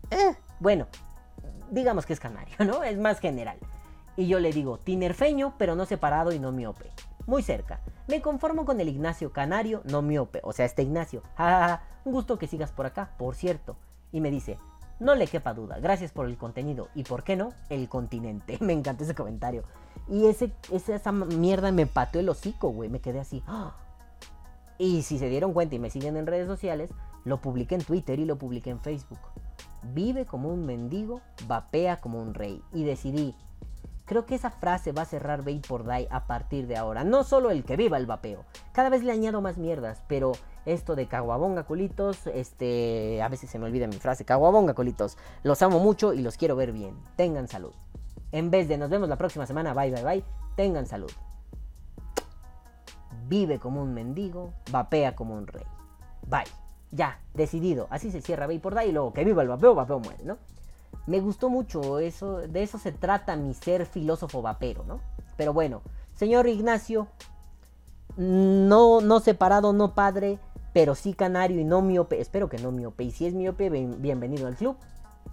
Eh, bueno, digamos que es canario, ¿no? Es más general. Y yo le digo, tinerfeño, pero no separado y no miope muy cerca. Me conformo con el Ignacio Canario, no miope, o sea, este Ignacio. Un gusto que sigas por acá, por cierto. Y me dice, no le quepa duda, gracias por el contenido y, ¿por qué no? El continente. Me encanta ese comentario. Y ese, esa mierda me pateó el hocico, güey. Me quedé así. ¡ah! Y si se dieron cuenta y me siguen en redes sociales, lo publiqué en Twitter y lo publiqué en Facebook. Vive como un mendigo, vapea como un rey. Y decidí, Creo que esa frase va a cerrar por Die a partir de ahora. No solo el que viva el vapeo. Cada vez le añado más mierdas, pero esto de caguabonga colitos, este, a veces se me olvida mi frase, caguabonga colitos. Los amo mucho y los quiero ver bien. Tengan salud. En vez de nos vemos la próxima semana, bye bye bye, tengan salud. Vive como un mendigo, vapea como un rey. Bye. Ya, decidido. Así se cierra por Die y luego que viva el vapeo, vapeo muere, ¿no? Me gustó mucho, eso, de eso se trata mi ser filósofo vapero, ¿no? Pero bueno, señor Ignacio, no, no separado, no padre, pero sí canario y no miope, espero que no miope, y si es miope, bienvenido al club.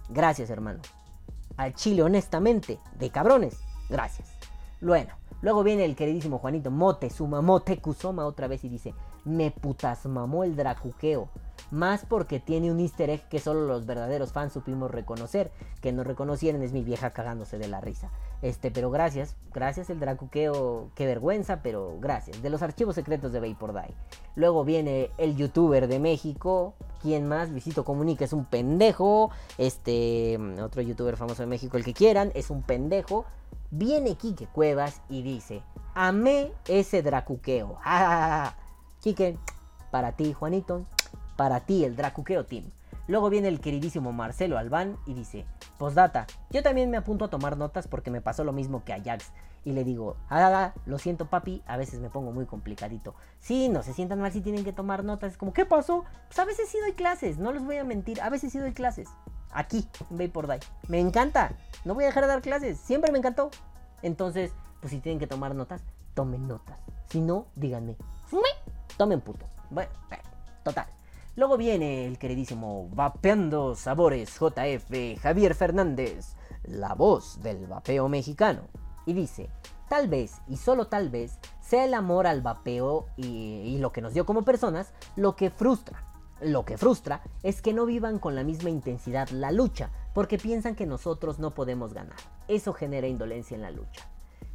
Gracias, hermano. Al chile, honestamente, de cabrones, gracias. Bueno, luego viene el queridísimo Juanito Mote, suma Mote Kusoma otra vez y dice, me putas mamó el dracuqueo más porque tiene un easter egg que solo los verdaderos fans supimos reconocer. Que no reconocieron es mi vieja cagándose de la risa. Este, pero gracias, gracias el Dracuqueo, qué vergüenza, pero gracias. De los archivos secretos de Vapor Die. Luego viene el youtuber de México, ¿quién más? Luisito Comunica es un pendejo. Este, otro youtuber famoso de México, el que quieran, es un pendejo. Viene Quique Cuevas y dice, amé ese dracuqueo. ¡Ja, Quique, para ti, Juanito, para ti el dracuqueo team. Luego viene el queridísimo Marcelo Albán y dice, postdata, yo también me apunto a tomar notas porque me pasó lo mismo que a Jax. Y le digo, ah, lo siento papi, a veces me pongo muy complicadito. Sí, no se sientan mal si tienen que tomar notas. Es como, ¿qué pasó? Pues a veces sí doy clases, no les voy a mentir, a veces sí doy clases. Aquí, en Die. Me encanta, no voy a dejar de dar clases, siempre me encantó. Entonces, pues si tienen que tomar notas, tomen notas. Si no, díganme, tomen puto. Bueno, total. Luego viene el queridísimo Vapeando Sabores JF Javier Fernández, la voz del vapeo mexicano. Y dice, tal vez, y solo tal vez, sea el amor al vapeo y, y lo que nos dio como personas lo que frustra. Lo que frustra es que no vivan con la misma intensidad la lucha, porque piensan que nosotros no podemos ganar. Eso genera indolencia en la lucha.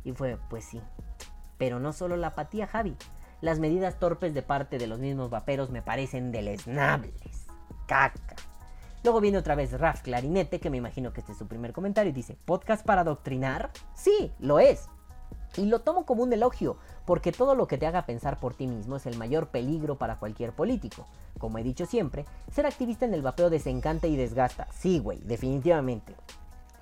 Y fue, pues sí. Pero no solo la apatía, Javi. Las medidas torpes de parte de los mismos vaperos me parecen deleznables. Caca. Luego viene otra vez Raf Clarinete, que me imagino que este es su primer comentario, y dice, ¿podcast para adoctrinar? Sí, lo es. Y lo tomo como un elogio, porque todo lo que te haga pensar por ti mismo es el mayor peligro para cualquier político. Como he dicho siempre, ser activista en el vapeo desencanta y desgasta. Sí, güey, definitivamente.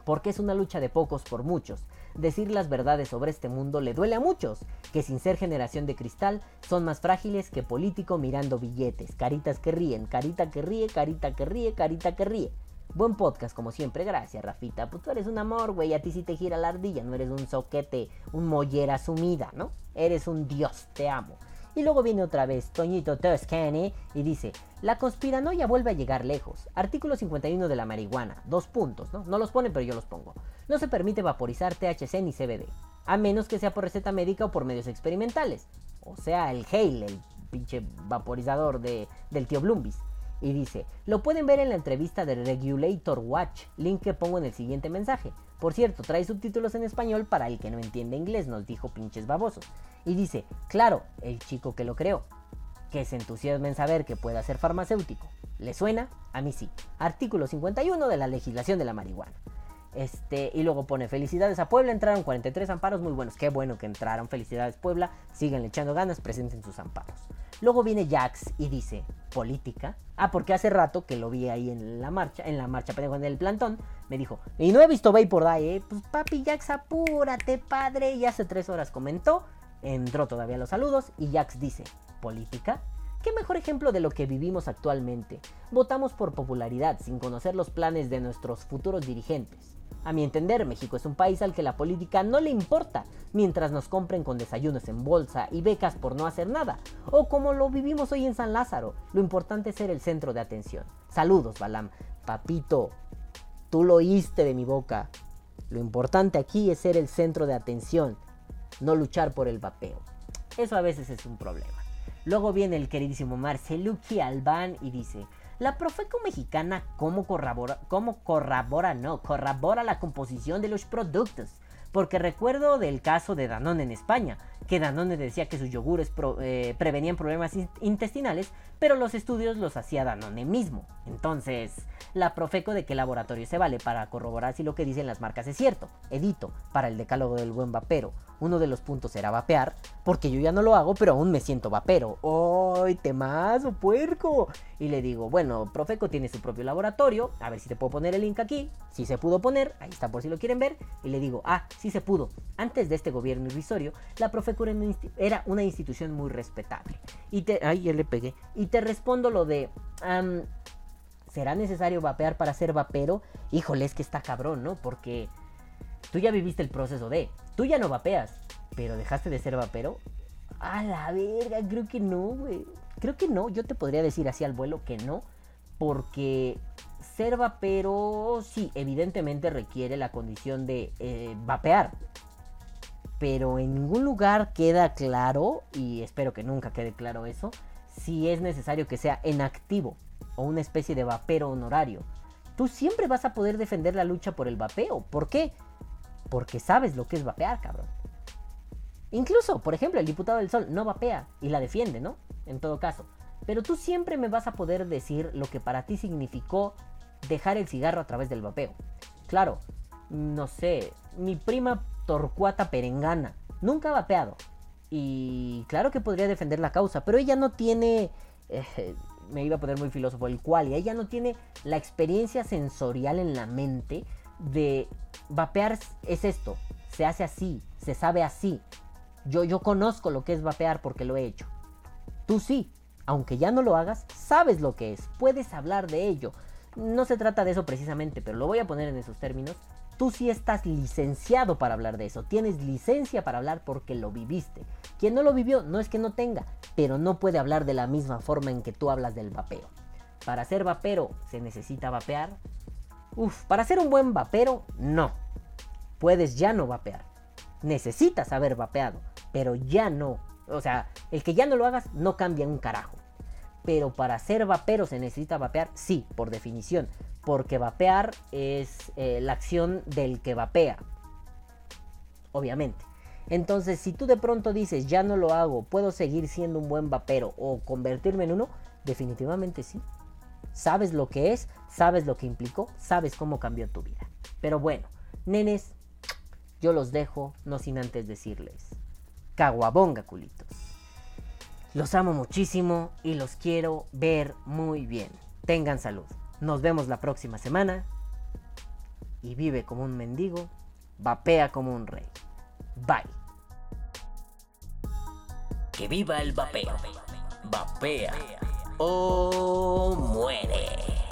Porque es una lucha de pocos por muchos, decir las verdades sobre este mundo le duele a muchos, que sin ser generación de cristal son más frágiles que político mirando billetes, caritas que ríen, carita que ríe, carita que ríe, carita que ríe. Buen podcast como siempre, gracias Rafita. Pues tú eres un amor, güey, a ti sí te gira la ardilla, no eres un soquete, un mollera sumida, ¿no? Eres un dios, te amo. Y luego viene otra vez Toñito Toscane y dice, la conspiranoia vuelve a llegar lejos. Artículo 51 de la marihuana, dos puntos, ¿no? No los ponen, pero yo los pongo. No se permite vaporizar THC ni CBD, a menos que sea por receta médica o por medios experimentales. O sea, el Hale, el pinche vaporizador de, del tío Bloombis. Y dice, lo pueden ver en la entrevista de Regulator Watch, link que pongo en el siguiente mensaje. Por cierto, trae subtítulos en español para el que no entiende inglés, nos dijo pinches babosos. Y dice, claro, el chico que lo creó, que se entusiasma en saber que pueda ser farmacéutico. ¿Le suena? A mí sí. Artículo 51 de la legislación de la marihuana. Este, y luego pone felicidades a Puebla, entraron 43 amparos muy buenos. Qué bueno que entraron, felicidades Puebla, sigan echando ganas, presenten sus amparos. Luego viene Jax y dice, política. Ah, porque hace rato que lo vi ahí en la marcha, en la marcha, pero en el plantón, me dijo, y no he visto por ahí, ¿eh? Pues papi Jax, apúrate, padre. Y hace tres horas comentó, entró todavía los saludos y Jax dice, política. ¿Qué mejor ejemplo de lo que vivimos actualmente? Votamos por popularidad sin conocer los planes de nuestros futuros dirigentes. A mi entender, México es un país al que la política no le importa, mientras nos compren con desayunos en bolsa y becas por no hacer nada, o como lo vivimos hoy en San Lázaro, lo importante es ser el centro de atención. Saludos, Balam. Papito, tú lo oíste de mi boca. Lo importante aquí es ser el centro de atención, no luchar por el vapeo. Eso a veces es un problema. Luego viene el queridísimo Marceluki Albán y dice, la Profeco mexicana, ¿cómo corrobora, cómo corrobora, no, corrobora la composición de los productos? Porque recuerdo del caso de Danone en España, que Danone decía que sus yogures eh, prevenían problemas intestinales, pero los estudios los hacía Danone mismo. Entonces, la Profeco de qué laboratorio se vale para corroborar si lo que dicen las marcas es cierto. Edito, para el decálogo del buen vapero. Uno de los puntos era vapear, porque yo ya no lo hago, pero aún me siento vapero. ¡Ay, temazo, puerco! Y le digo, bueno, Profeco tiene su propio laboratorio, a ver si te puedo poner el link aquí. Si se pudo poner, ahí está por si lo quieren ver. Y le digo, ah, sí se pudo. Antes de este gobierno irrisorio, la Profeco era una institución muy respetable. Y te, ay, le pegué. Y te respondo lo de, ¿será necesario vapear para ser vapero? Híjole, es que está cabrón, ¿no? Porque tú ya viviste el proceso de, tú ya no vapeas, pero dejaste de ser vapero. A la verga, creo que no, güey. Creo que no, yo te podría decir así al vuelo que no, porque ser vapero sí, evidentemente requiere la condición de eh, vapear. Pero en ningún lugar queda claro, y espero que nunca quede claro eso, si es necesario que sea en activo o una especie de vapero honorario. Tú siempre vas a poder defender la lucha por el vapeo. ¿Por qué? Porque sabes lo que es vapear, cabrón. Incluso, por ejemplo, el diputado del Sol no vapea y la defiende, ¿no? En todo caso. Pero tú siempre me vas a poder decir lo que para ti significó dejar el cigarro a través del vapeo. Claro, no sé, mi prima Torcuata Perengana nunca ha vapeado. Y claro que podría defender la causa, pero ella no tiene... eh, me iba a poner muy filósofo el cual, y ella no tiene la experiencia sensorial en la mente de vapear es esto, se hace así, se sabe así. Yo, yo conozco lo que es vapear porque lo he hecho. Tú sí, aunque ya no lo hagas, sabes lo que es, puedes hablar de ello. No se trata de eso precisamente, pero lo voy a poner en esos términos. Tú sí estás licenciado para hablar de eso, tienes licencia para hablar porque lo viviste. Quien no lo vivió no es que no tenga, pero no puede hablar de la misma forma en que tú hablas del vapeo. Para ser vapero se necesita vapear. Uf, para ser un buen vapero, no. Puedes ya no vapear. Necesitas haber vapeado, pero ya no. O sea, el que ya no lo hagas no cambia un carajo. Pero para ser vapero se necesita vapear, sí, por definición. Porque vapear es eh, la acción del que vapea. Obviamente. Entonces, si tú de pronto dices, ya no lo hago, puedo seguir siendo un buen vapero o convertirme en uno, definitivamente sí. Sabes lo que es, sabes lo que implicó, sabes cómo cambió tu vida. Pero bueno, nenes, yo los dejo, no sin antes decirles, caguabonga culitos. Los amo muchísimo y los quiero ver muy bien. Tengan salud. Nos vemos la próxima semana. Y vive como un mendigo, vapea como un rey. Bye. Que viva el vapeo. Vapea o muere.